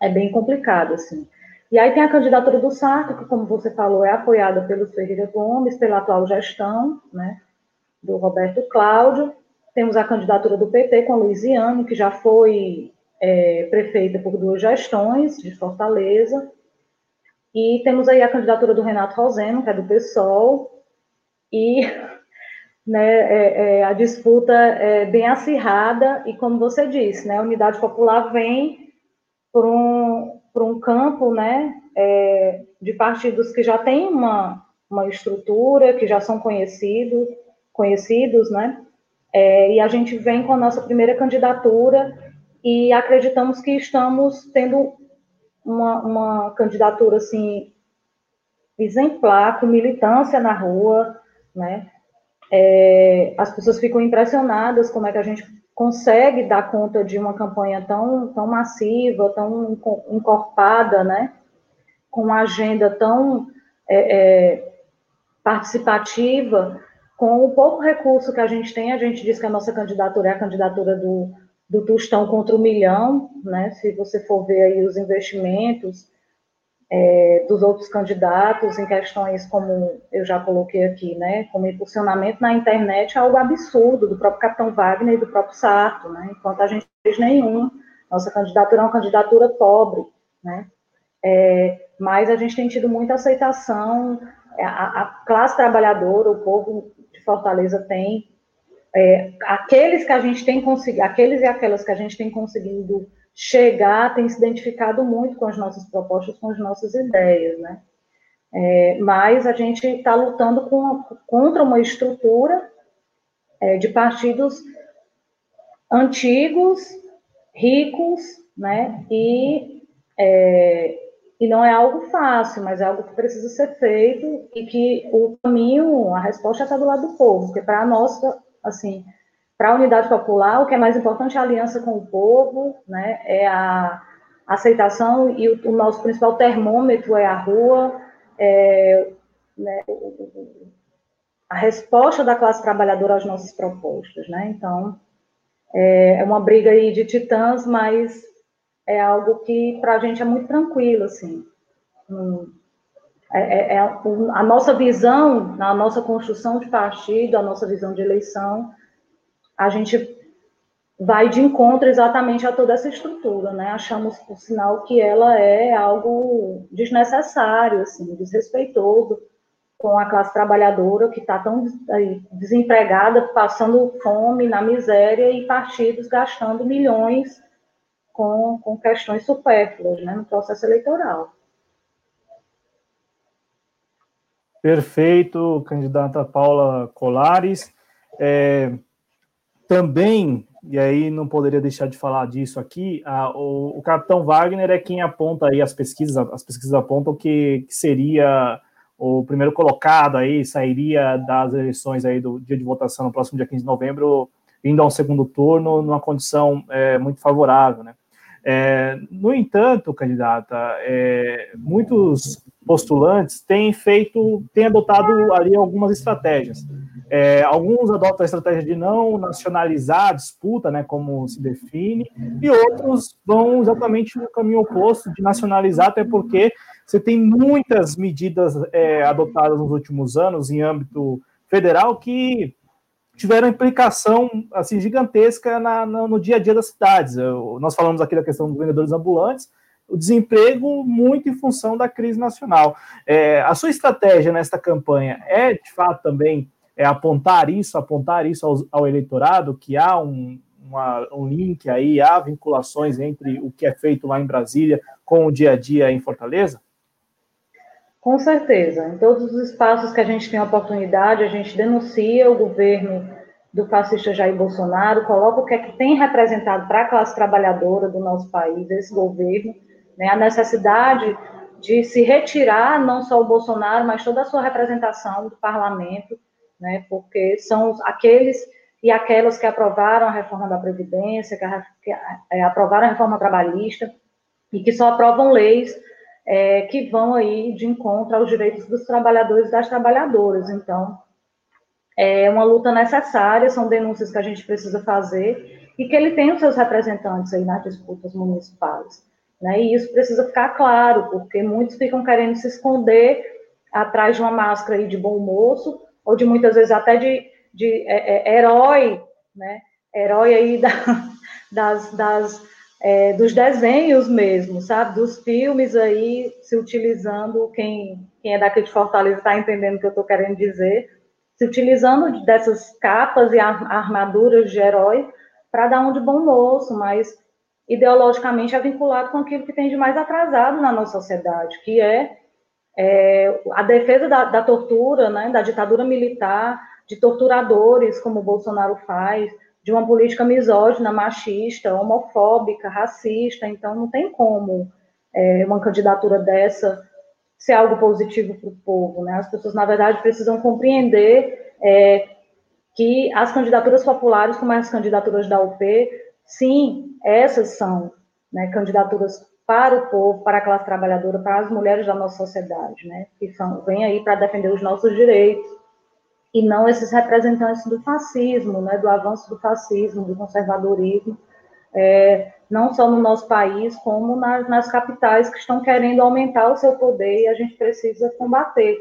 é bem complicado, assim. E aí tem a candidatura do Sarto, que, como você falou, é apoiada pelo Ferreira Gomes, pela atual gestão, né, do Roberto Cláudio. Temos a candidatura do PT com a Luiziane, que já foi é, prefeita por duas gestões de Fortaleza. E temos aí a candidatura do Renato Roseno, que é do PSOL. E né, é, é, a disputa é bem acirrada, e como você disse, né, a Unidade Popular vem por um, por um campo né, é, de partidos que já têm uma, uma estrutura, que já são conhecidos, conhecidos, né? É, e a gente vem com a nossa primeira candidatura e acreditamos que estamos tendo uma, uma candidatura assim exemplar, com militância na rua, né? É, as pessoas ficam impressionadas como é que a gente consegue dar conta de uma campanha tão, tão massiva, tão encorpada, né? Com uma agenda tão é, é, participativa, com o pouco recurso que a gente tem, a gente diz que a nossa candidatura é a candidatura do, do Tostão contra o milhão, né? Se você for ver aí os investimentos, é, dos outros candidatos em questões como eu já coloquei aqui, né, como impulsionamento na internet é algo absurdo, do próprio Capitão Wagner e do próprio Sarto, né, enquanto a gente fez nenhum, nossa candidatura é uma candidatura pobre, né, é, mas a gente tem tido muita aceitação, é, a, a classe trabalhadora, o povo de Fortaleza tem, é, aqueles que a gente tem conseguido, aqueles e aquelas que a gente tem conseguido chegar tem se identificado muito com as nossas propostas, com as nossas ideias, né? É, mas a gente está lutando com, contra uma estrutura é, de partidos antigos, ricos, né? E, é, e não é algo fácil, mas é algo que precisa ser feito e que o caminho, a resposta está do lado do povo, porque para nós, assim, para a unidade popular, o que é mais importante é a aliança com o povo, né? é a aceitação e o, o nosso principal termômetro é a rua, é, né, a resposta da classe trabalhadora às nossas propostas. Né? Então, é, é uma briga aí de titãs, mas é algo que para a gente é muito tranquilo, assim. É, é, é, a nossa visão, a nossa construção de partido, a nossa visão de eleição, a gente vai de encontro exatamente a toda essa estrutura, né? Achamos, por sinal, que ela é algo desnecessário, assim, desrespeitoso com a classe trabalhadora que está tão desempregada, passando fome, na miséria, e partidos gastando milhões com, com questões supérfluas né, no processo eleitoral. Perfeito, candidata Paula Colares. É, também, e aí não poderia deixar de falar disso aqui, a, o, o, capitão Wagner é quem aponta aí as pesquisas, as pesquisas apontam que, que, seria o primeiro colocado aí, sairia das eleições aí do dia de votação no próximo dia 15 de novembro, indo ao segundo turno numa condição é, muito favorável, né? É, no entanto, candidata, é, muitos postulantes têm feito, têm adotado ali algumas estratégias. É, alguns adotam a estratégia de não nacionalizar a disputa, né, como se define, e outros vão exatamente no caminho oposto de nacionalizar, até porque você tem muitas medidas é, adotadas nos últimos anos em âmbito federal que tiveram implicação assim gigantesca na, na, no dia a dia das cidades. Eu, nós falamos aqui da questão dos vendedores ambulantes, o desemprego muito em função da crise nacional. É, a sua estratégia nesta campanha é, de fato, também é, apontar isso, apontar isso ao, ao eleitorado, que há um, uma, um link aí, há vinculações entre o que é feito lá em Brasília com o dia a dia em Fortaleza? Com certeza. Em todos os espaços que a gente tem oportunidade, a gente denuncia o governo do fascista Jair Bolsonaro, coloca o que é que tem representado para a classe trabalhadora do nosso país, esse governo, né, a necessidade de se retirar não só o Bolsonaro, mas toda a sua representação do parlamento, né, porque são aqueles e aquelas que aprovaram a reforma da Previdência, que, a, que é, aprovaram a reforma trabalhista, e que só aprovam leis é, que vão aí de encontro aos direitos dos trabalhadores e das trabalhadoras. Então, é uma luta necessária, são denúncias que a gente precisa fazer, e que ele tem os seus representantes aí nas disputas municipais. Né? E isso precisa ficar claro, porque muitos ficam querendo se esconder atrás de uma máscara de bom moço, ou de muitas vezes até de, de é, é, herói, né? Herói aí da, das, das é, dos desenhos mesmo, sabe? Dos filmes aí se utilizando, quem, quem é daqui de Fortaleza está entendendo o que eu estou querendo dizer, se utilizando dessas capas e armaduras de herói para dar um de bom moço, mas ideologicamente é vinculado com aquilo que tem de mais atrasado na nossa sociedade, que é, é a defesa da, da, tortura, né, da ditadura militar, de torturadores, como o Bolsonaro faz, de uma política misógina, machista, homofóbica, racista. Então, não tem como é, uma candidatura dessa ser algo positivo para o povo. Né? As pessoas, na verdade, precisam compreender é, que as candidaturas populares, como as candidaturas da UP, sim, essas são né, candidaturas para o povo, para a classe trabalhadora, para as mulheres da nossa sociedade, né, que são, vêm aí para defender os nossos direitos, e não esses representantes do fascismo, né, do avanço do fascismo, do conservadorismo, é, não só no nosso país, como nas, nas capitais que estão querendo aumentar o seu poder e a gente precisa combater.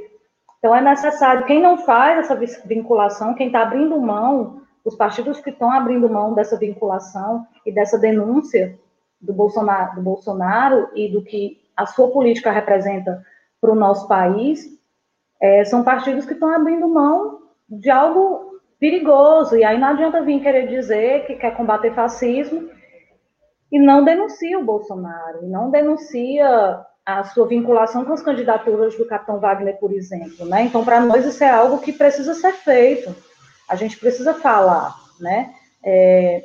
Então é necessário, quem não faz essa vinculação, quem está abrindo mão os partidos que estão abrindo mão dessa vinculação e dessa denúncia do Bolsonaro, do Bolsonaro e do que a sua política representa para o nosso país, é, são partidos que estão abrindo mão de algo perigoso. E aí não adianta vir querer dizer que quer combater fascismo e não denuncia o Bolsonaro, e não denuncia a sua vinculação com as candidaturas do capitão Wagner, por exemplo. Né? Então, para nós, isso é algo que precisa ser feito a gente precisa falar, né? É,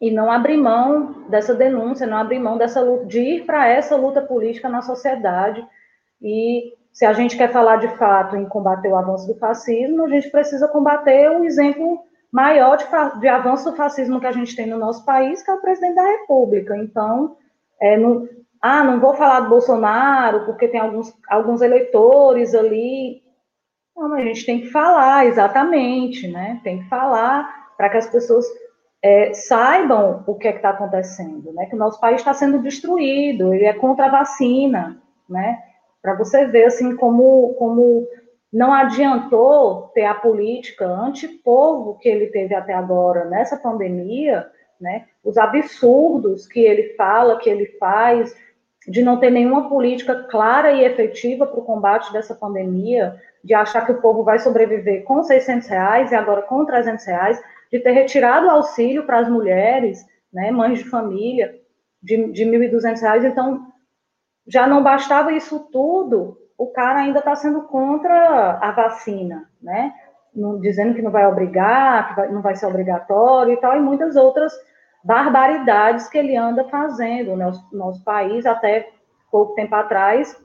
e não abrir mão dessa denúncia, não abrir mão dessa luta, de ir para essa luta política na sociedade. E se a gente quer falar de fato em combater o avanço do fascismo, a gente precisa combater o exemplo maior de, de avanço do fascismo que a gente tem no nosso país, que é o presidente da República. Então, é, no, ah, não vou falar do Bolsonaro, porque tem alguns, alguns eleitores ali não, a gente tem que falar, exatamente, né? Tem que falar para que as pessoas é, saibam o que é está acontecendo, né? Que o nosso país está sendo destruído, ele é contra a vacina, né? Para você ver, assim, como, como não adiantou ter a política anti-povo que ele teve até agora nessa pandemia, né? Os absurdos que ele fala, que ele faz, de não ter nenhuma política clara e efetiva para o combate dessa pandemia, de achar que o povo vai sobreviver com 600 reais e agora com 300 reais, de ter retirado o auxílio para as mulheres, né, mães de família, de, de 1.200 reais. Então, já não bastava isso tudo, o cara ainda está sendo contra a vacina, né? dizendo que não vai obrigar, que não vai ser obrigatório e tal, e muitas outras barbaridades que ele anda fazendo. Né? O nosso país, até pouco tempo atrás,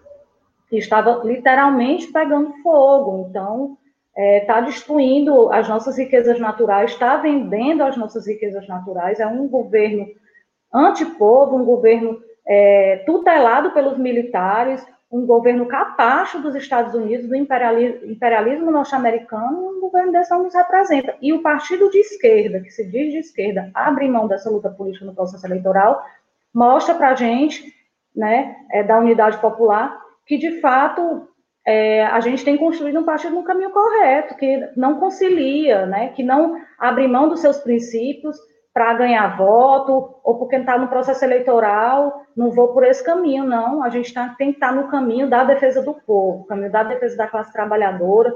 estava literalmente pegando fogo. Então, está é, destruindo as nossas riquezas naturais, está vendendo as nossas riquezas naturais. É um governo antipovo, um governo é, tutelado pelos militares, um governo capacho dos Estados Unidos, do imperialismo, imperialismo norte-americano, um governo desse não nos representa. E o partido de esquerda, que se diz de esquerda, abre mão dessa luta política no processo eleitoral, mostra para a gente, né, é, da unidade popular, que de fato é, a gente tem construído um partido no caminho correto, que não concilia, né, que não abre mão dos seus princípios para ganhar voto, ou porque está no processo eleitoral, não vou por esse caminho, não. A gente tá, tem que estar tá no caminho da defesa do povo, caminho da defesa da classe trabalhadora,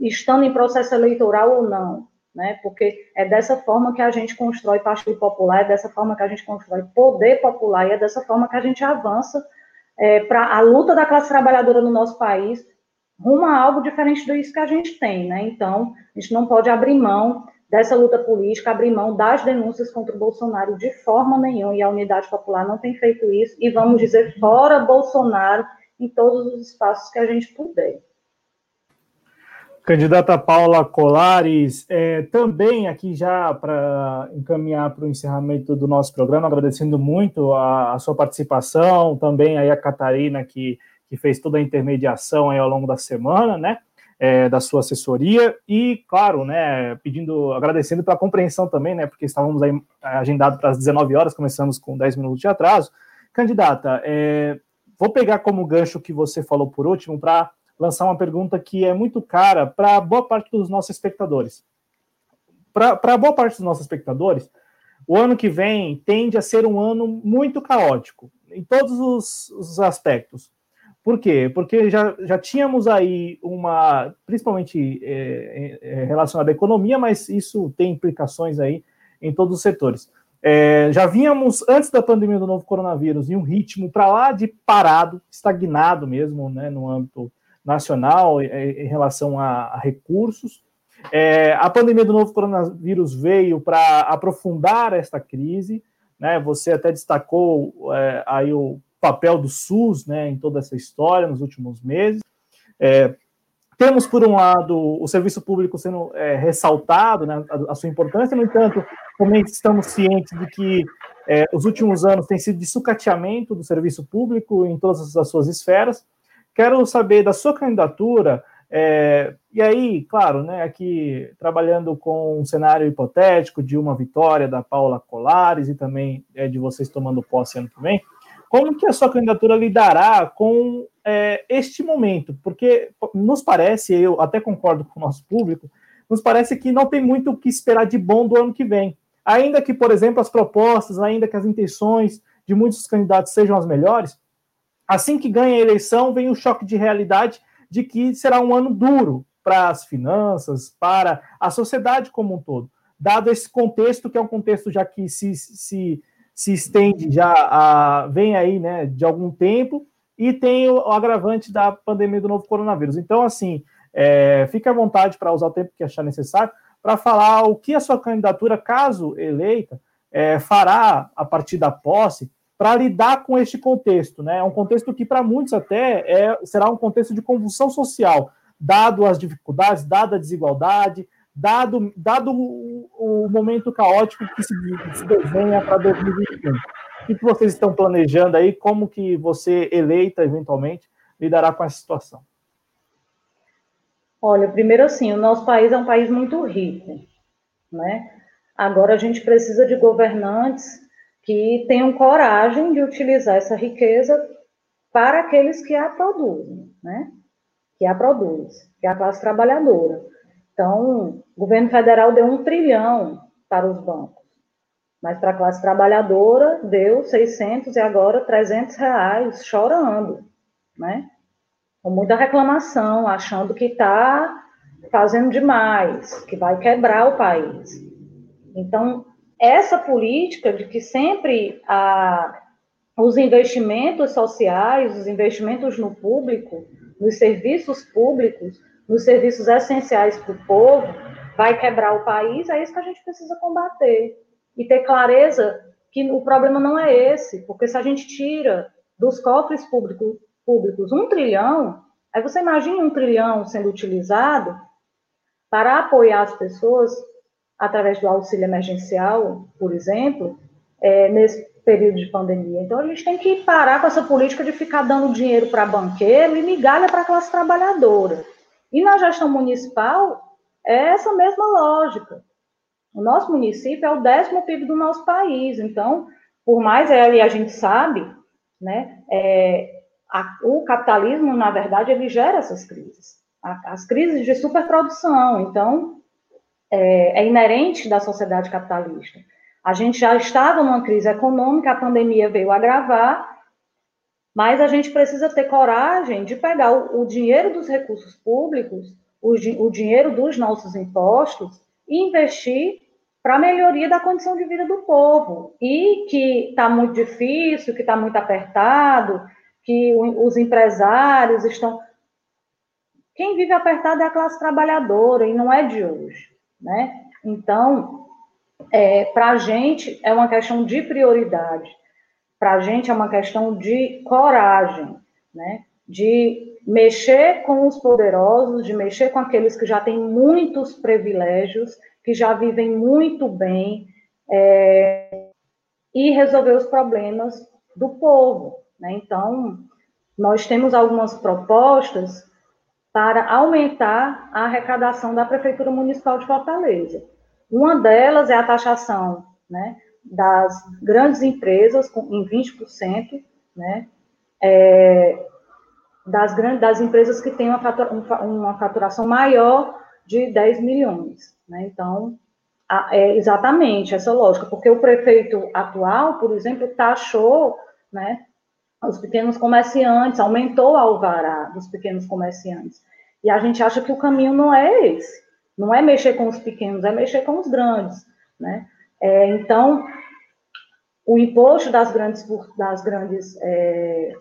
estando em processo eleitoral ou não. Né? Porque é dessa forma que a gente constrói partido popular, é dessa forma que a gente constrói poder popular, e é dessa forma que a gente avança é, para a luta da classe trabalhadora no nosso país rumo a algo diferente disso que a gente tem, né? Então, a gente não pode abrir mão dessa luta política, abrir mão das denúncias contra o Bolsonaro de forma nenhuma, e a Unidade Popular não tem feito isso, e vamos dizer fora Bolsonaro em todos os espaços que a gente puder. Candidata Paula Colares, é, também aqui já para encaminhar para o encerramento do nosso programa, agradecendo muito a, a, sua participação, também aí a Catarina que, que fez toda a intermediação aí ao longo da semana, né, é, da sua assessoria, e claro, né, pedindo, agradecendo pela compreensão também, né, porque estávamos aí agendados para as 19 horas, começamos com 10 minutos de atraso, candidata, é, vou pegar como gancho que você falou por último para lançar uma pergunta que é muito cara para boa parte dos nossos espectadores. Para boa parte dos nossos espectadores, o ano que vem tende a ser um ano muito caótico, em todos os, os aspectos. Por quê? Porque já, já tínhamos aí uma, principalmente é, é, relacionada à economia, mas isso tem implicações aí em todos os setores. É, já vínhamos, antes da pandemia do novo coronavírus, em um ritmo para lá de parado, estagnado mesmo, né, no âmbito nacional, em, em relação a, a recursos. É, a pandemia do novo coronavírus veio para aprofundar esta crise, né? Você até destacou é, aí o papel do SUS, né, em toda essa história nos últimos meses. É, temos, por um lado, o serviço público sendo é, ressaltado, né, a, a, sua importância, no entanto, também estamos cientes de que é, os últimos anos têm sido de sucateamento do serviço público em todas as suas esferas. Quero saber da sua candidatura é, e aí, claro, né, aqui trabalhando com um cenário hipotético de uma vitória da Paula Colares e também é, de vocês tomando posse ano que vem, como que a sua candidatura lidará com é, este momento? Porque nos parece, eu até concordo com o nosso público, nos parece que não tem muito o que esperar de bom do ano que vem. Ainda que, por exemplo, as propostas, ainda que as intenções de muitos candidatos sejam as melhores, assim que ganha a eleição, vem o choque de realidade de que será um ano duro para as finanças, para a sociedade como um todo, dado esse contexto, que é um contexto já que se, se, se estende, já a, vem aí né, de algum tempo, e tem o, o agravante da pandemia do novo coronavírus. Então, assim, é, fique à vontade para usar o tempo que achar necessário para falar o que a sua candidatura, caso eleita, é, fará a partir da posse para lidar com este contexto, né? É um contexto que para muitos até é, será um contexto de convulsão social, dado as dificuldades, dada a desigualdade, dado, dado o, o momento caótico que se, se desenha para 2021. O que vocês estão planejando aí? Como que você, eleita eventualmente, lidará com essa situação? Olha, primeiro assim, o nosso país é um país muito rico, né? Agora a gente precisa de governantes que tenham coragem de utilizar essa riqueza para aqueles que a produzem, né? Que a produz, que é a classe trabalhadora. Então, o governo federal deu um trilhão para os bancos, mas para a classe trabalhadora deu 600 e agora 300 reais, chorando, né? Com muita reclamação, achando que está fazendo demais, que vai quebrar o país. Então, essa política de que sempre a, os investimentos sociais, os investimentos no público, nos serviços públicos, nos serviços essenciais para o povo, vai quebrar o país, é isso que a gente precisa combater. E ter clareza que o problema não é esse, porque se a gente tira dos cofres público, públicos um trilhão, aí você imagina um trilhão sendo utilizado para apoiar as pessoas através do auxílio emergencial, por exemplo, é, nesse período de pandemia. Então, a gente tem que parar com essa política de ficar dando dinheiro para banqueiro e migalha para a classe trabalhadora. E na gestão municipal, é essa mesma lógica. O nosso município é o décimo PIB do nosso país, então, por mais é, a gente sabe, né, é, a, o capitalismo, na verdade, ele gera essas crises. A, as crises de superprodução. Então, é, é inerente da sociedade capitalista. A gente já estava numa crise econômica, a pandemia veio agravar, mas a gente precisa ter coragem de pegar o, o dinheiro dos recursos públicos, o, o dinheiro dos nossos impostos, e investir para a melhoria da condição de vida do povo. E que está muito difícil, que está muito apertado, que os empresários estão. Quem vive apertado é a classe trabalhadora, e não é de hoje né? Então, é, para a gente é uma questão de prioridade, para a gente é uma questão de coragem, né? De mexer com os poderosos, de mexer com aqueles que já têm muitos privilégios, que já vivem muito bem, é, e resolver os problemas do povo. Né? Então, nós temos algumas propostas para aumentar a arrecadação da Prefeitura Municipal de Fortaleza. Uma delas é a taxação né, das grandes empresas em 20%, né? É, das, grandes, das empresas que têm uma, uma faturação maior de 10 milhões. Né? Então, é exatamente essa lógica, porque o prefeito atual, por exemplo, taxou né, os pequenos comerciantes, aumentou o alvará dos pequenos comerciantes. E a gente acha que o caminho não é esse, não é mexer com os pequenos, é mexer com os grandes. Né? É, então, o imposto das grandes, das grandes é,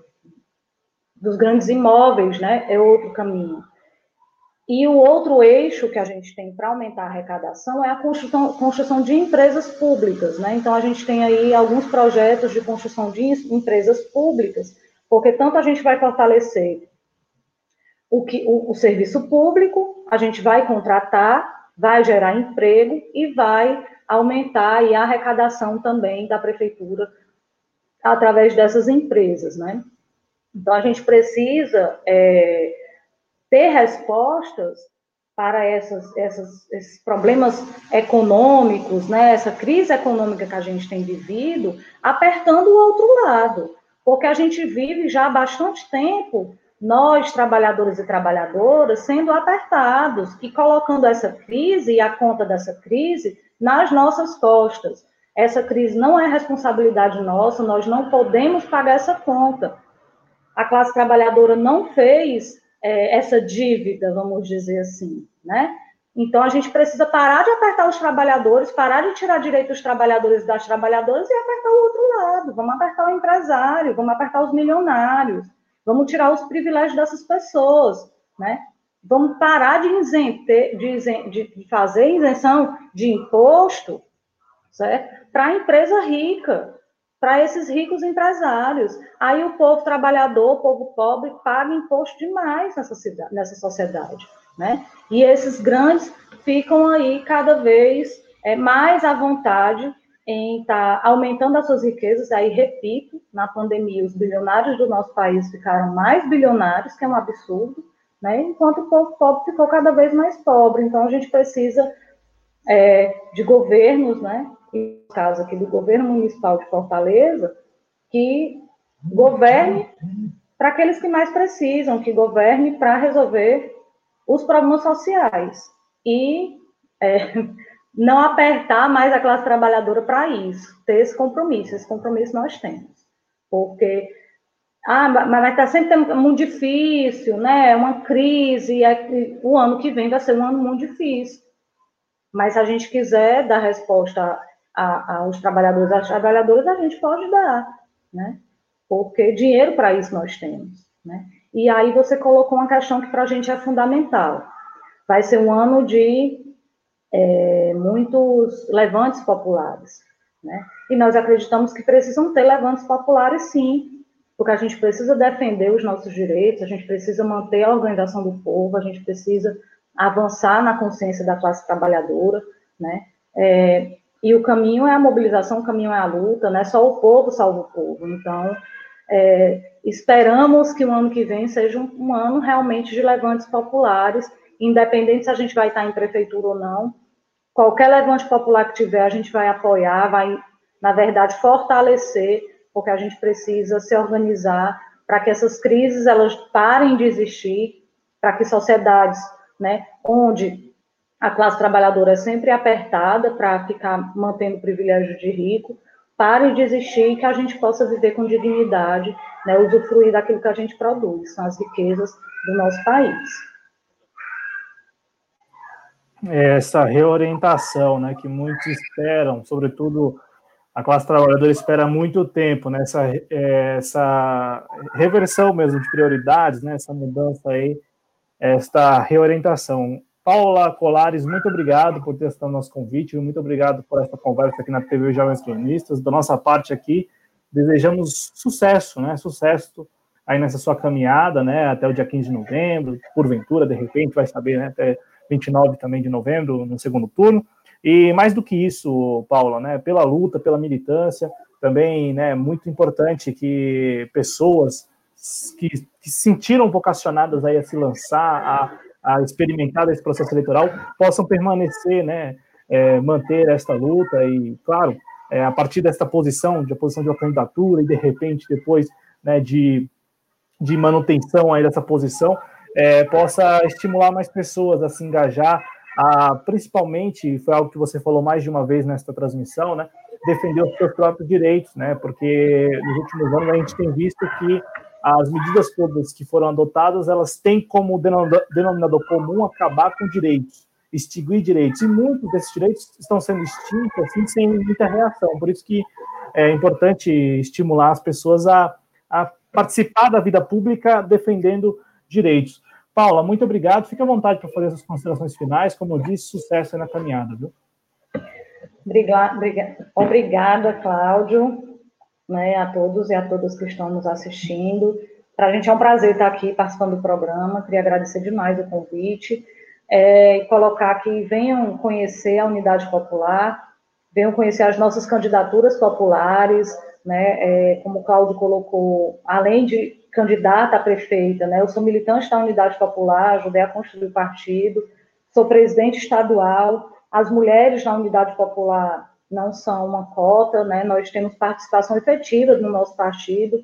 dos grandes imóveis, né, é outro caminho. E o outro eixo que a gente tem para aumentar a arrecadação é a construção, construção de empresas públicas, né? Então a gente tem aí alguns projetos de construção de empresas públicas, porque tanto a gente vai fortalecer o, que, o, o serviço público, a gente vai contratar, vai gerar emprego e vai aumentar a arrecadação também da prefeitura através dessas empresas, né? Então, a gente precisa é, ter respostas para essas, essas, esses problemas econômicos, né, essa crise econômica que a gente tem vivido, apertando o outro lado. Porque a gente vive já há bastante tempo, nós, trabalhadores e trabalhadoras, sendo apertados e colocando essa crise e a conta dessa crise nas nossas costas. Essa crise não é responsabilidade nossa, nós não podemos pagar essa conta a classe trabalhadora não fez é, essa dívida, vamos dizer assim, né? Então, a gente precisa parar de apertar os trabalhadores, parar de tirar direito dos trabalhadores das trabalhadoras e apertar o outro lado. Vamos apertar o empresário, vamos apertar os milionários, vamos tirar os privilégios dessas pessoas, né? Vamos parar de, de, de fazer isenção de imposto? Para a empresa rica, para esses ricos empresários. Aí o povo trabalhador, o povo pobre, paga imposto demais nessa, cidade, nessa sociedade. Né? E esses grandes ficam aí cada vez é, mais à vontade em estar tá aumentando as suas riquezas. Aí, repito, na pandemia, os bilionários do nosso país ficaram mais bilionários, que é um absurdo, né? enquanto o povo pobre ficou cada vez mais pobre. Então, a gente precisa é, de governos né, no caso aqui do governo municipal de Fortaleza, que governe para aqueles que mais precisam, que governe para resolver os problemas sociais e é, não apertar mais a classe trabalhadora para isso, ter esse compromisso, esse compromisso nós temos, porque ah, mas vai estar sempre muito difícil, né? Uma crise, o ano que vem vai ser um ano muito difícil. Mas se a gente quiser dar resposta a, aos trabalhadores, às trabalhadoras, a gente pode dar, né? Porque dinheiro para isso nós temos, né? E aí você colocou uma questão que para a gente é fundamental. Vai ser um ano de é, muitos levantes populares, né? E nós acreditamos que precisam ter levantes populares, sim, porque a gente precisa defender os nossos direitos, a gente precisa manter a organização do povo, a gente precisa avançar na consciência da classe trabalhadora, né? É, e o caminho é a mobilização, o caminho é a luta, né? Só o povo salva o povo. Então, é, esperamos que o ano que vem seja um, um, ano realmente de levantes populares, independente se a gente vai estar em prefeitura ou não. Qualquer levante popular que tiver, a gente vai apoiar, vai, na verdade, fortalecer, porque a gente precisa se organizar para que essas crises elas parem de existir, para que sociedades, né, onde a classe trabalhadora é sempre apertada para ficar mantendo o privilégio de rico, pare de existir e que a gente possa viver com dignidade, né, usufruir daquilo que a gente produz, são as riquezas do nosso país. É essa reorientação, né, que muitos esperam, sobretudo a classe trabalhadora espera muito tempo, né, essa, é, essa reversão mesmo de prioridades, né, essa mudança aí, esta reorientação. Paula Colares, muito obrigado por ter aceitado nosso convite, muito obrigado por essa conversa aqui na TV Jovens Cronistas. Da nossa parte aqui, desejamos sucesso, né? Sucesso aí nessa sua caminhada, né? Até o dia 15 de novembro, porventura, de repente, vai saber, né? Até 29 também de novembro, no segundo turno. E mais do que isso, Paula, né? Pela luta, pela militância, também, né? Muito importante que pessoas que, que se sentiram vocacionadas aí a se lançar, a a experimentar esse processo eleitoral possam permanecer, né, é, manter esta luta e, claro, é, a partir desta posição, de posição de uma candidatura e de repente depois né, de, de manutenção aí dessa posição, é, possa estimular mais pessoas a se engajar, a, principalmente, foi algo que você falou mais de uma vez nesta transmissão, né, defender os seus próprios direitos, né, porque nos últimos anos a gente tem visto que as medidas todas que foram adotadas, elas têm como denominador comum acabar com direitos, extinguir direitos, e muitos desses direitos estão sendo extintos assim, sem muita reação, por isso que é importante estimular as pessoas a, a participar da vida pública defendendo direitos. Paula, muito obrigado. Fique à vontade para fazer essas considerações finais. Como eu disse, sucesso aí na caminhada, viu? Obrigada, obrigada Cláudio, né, a todos e a todas que estão nos assistindo. Para a gente é um prazer estar aqui participando do programa. Queria agradecer demais o convite é, e colocar que venham conhecer a Unidade Popular, venham conhecer as nossas candidaturas populares, né, é, como o Cláudio colocou, além de candidata a prefeita, né? Eu sou militante da Unidade Popular, ajudei a construir o partido, sou presidente estadual. As mulheres na Unidade Popular não são uma cota, né? Nós temos participação efetiva no nosso partido,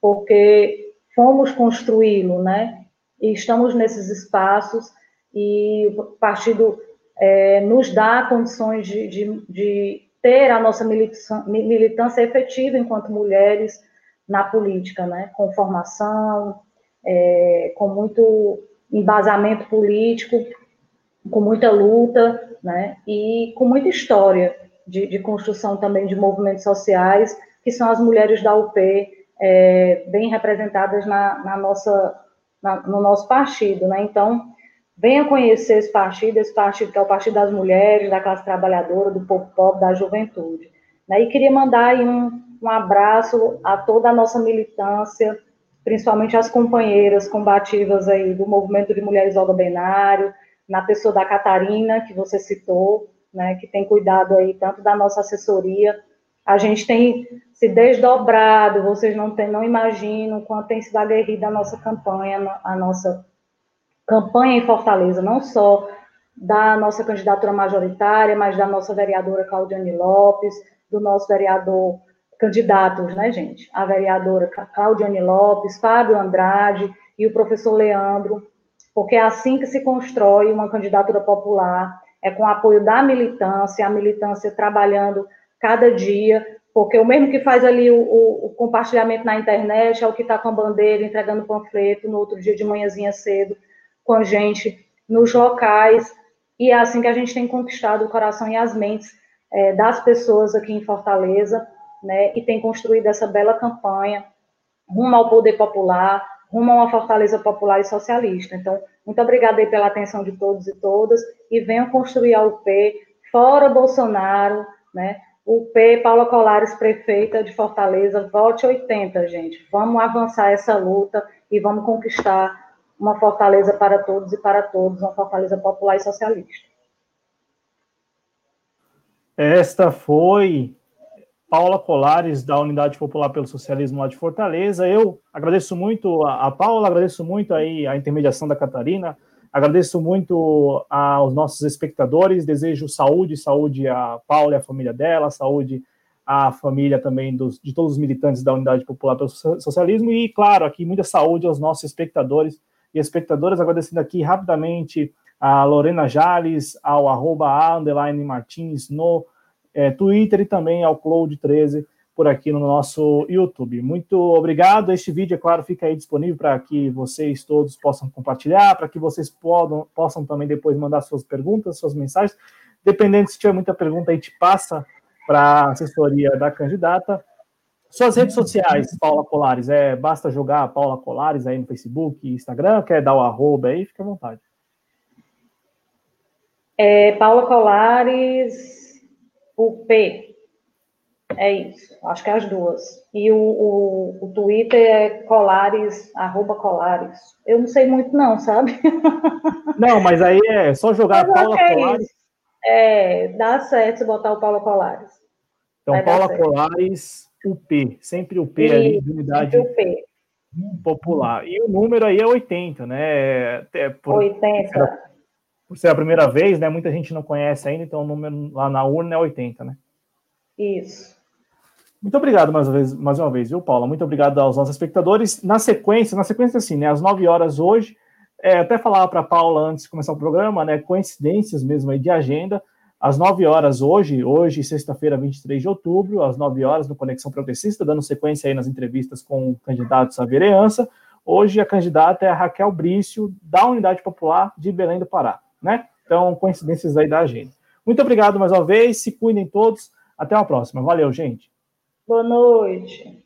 porque fomos construí-lo, né? E estamos nesses espaços e o partido é, nos dá condições de, de, de ter a nossa militância, militância efetiva enquanto mulheres, na política, né? com formação, é, com muito embasamento político, com muita luta, né? e com muita história de, de construção também de movimentos sociais, que são as mulheres da UP, é, bem representadas na, na nossa, na, no nosso partido. Né? Então, venha conhecer esse partido, esse partido que é o Partido das Mulheres, da classe trabalhadora, do povo pobre, da juventude. Né? E queria mandar um, um abraço a toda a nossa militância, principalmente as companheiras combativas aí do Movimento de Mulheres Olga Benário, na pessoa da Catarina, que você citou, né, que tem cuidado aí tanto da nossa assessoria. A gente tem se desdobrado, vocês não, tem, não imaginam o quanto tem sido aguerrida a nossa campanha, a nossa campanha em Fortaleza, não só da nossa candidatura majoritária, mas da nossa vereadora Claudiane Lopes, do nosso vereador candidatos, né, gente? A vereadora Claudiane Lopes, Fábio Andrade e o professor Leandro, porque é assim que se constrói uma candidatura popular, é com o apoio da militância, a militância trabalhando cada dia, porque o mesmo que faz ali o, o, o compartilhamento na internet é o que está com a bandeira, entregando panfleto no outro dia de manhãzinha cedo, com a gente nos locais, e é assim que a gente tem conquistado o coração e as mentes é, das pessoas aqui em Fortaleza, né, e tem construído essa bela campanha rumo ao poder popular, rumo a uma fortaleza popular e socialista. Então, muito obrigada aí pela atenção de todos e todas, e venham construir a UP, fora Bolsonaro, né, UP, Paula Colares, prefeita de Fortaleza, vote 80, gente. Vamos avançar essa luta e vamos conquistar uma fortaleza para todos e para todos, uma fortaleza popular e socialista. Esta foi Paula Colares, da Unidade Popular pelo Socialismo lá de Fortaleza. Eu agradeço muito a, a Paula, agradeço muito aí a intermediação da Catarina, agradeço muito aos nossos espectadores, desejo saúde, saúde à Paula e à família dela, saúde à família também dos, de todos os militantes da Unidade Popular pelo Socialismo e, claro, aqui muita saúde aos nossos espectadores e espectadoras, agradecendo aqui rapidamente a Lorena Jales, ao arroba a, underline Martins no é, Twitter e também ao Cloud13 por aqui no nosso YouTube. Muito obrigado. Este vídeo, é claro, fica aí disponível para que vocês todos possam compartilhar, para que vocês podam, possam também depois mandar suas perguntas, suas mensagens. Dependendo se tiver muita pergunta, a gente passa para a assessoria da candidata. Suas redes sociais, Paula Colares, é, basta jogar Paula Colares aí no Facebook, Instagram, quer dar o arroba aí, fica à vontade. É, Paula Colares, o P. É isso, acho que é as duas. E o, o, o Twitter é colares, arroba colares. Eu não sei muito não, sabe? Não, mas aí é só jogar mas Paula é Colares. É, dá certo se botar o Paula Colares. Então, Vai Paula Colares, o P, sempre o P e, ali de unidade popular. E o número aí é 80, né? É, é por, 80 por ser a primeira vez, né? Muita gente não conhece ainda, então o número lá na urna é 80, né? Isso. Muito obrigado mais uma vez, mais uma vez, viu, Paula? Muito obrigado aos nossos espectadores. Na sequência, na sequência, assim, né, às 9 horas hoje, é, até falava para a Paula antes de começar o programa, né, coincidências mesmo aí de agenda, às 9 horas hoje, hoje, sexta-feira, 23 de outubro, às 9 horas, no Conexão Progressista, dando sequência aí nas entrevistas com candidatos à vereança. Hoje a candidata é a Raquel Brício, da Unidade Popular de Belém do Pará, né? Então, coincidências aí da agenda. Muito obrigado mais uma vez, se cuidem todos, até a próxima. Valeu, gente. Boa noite.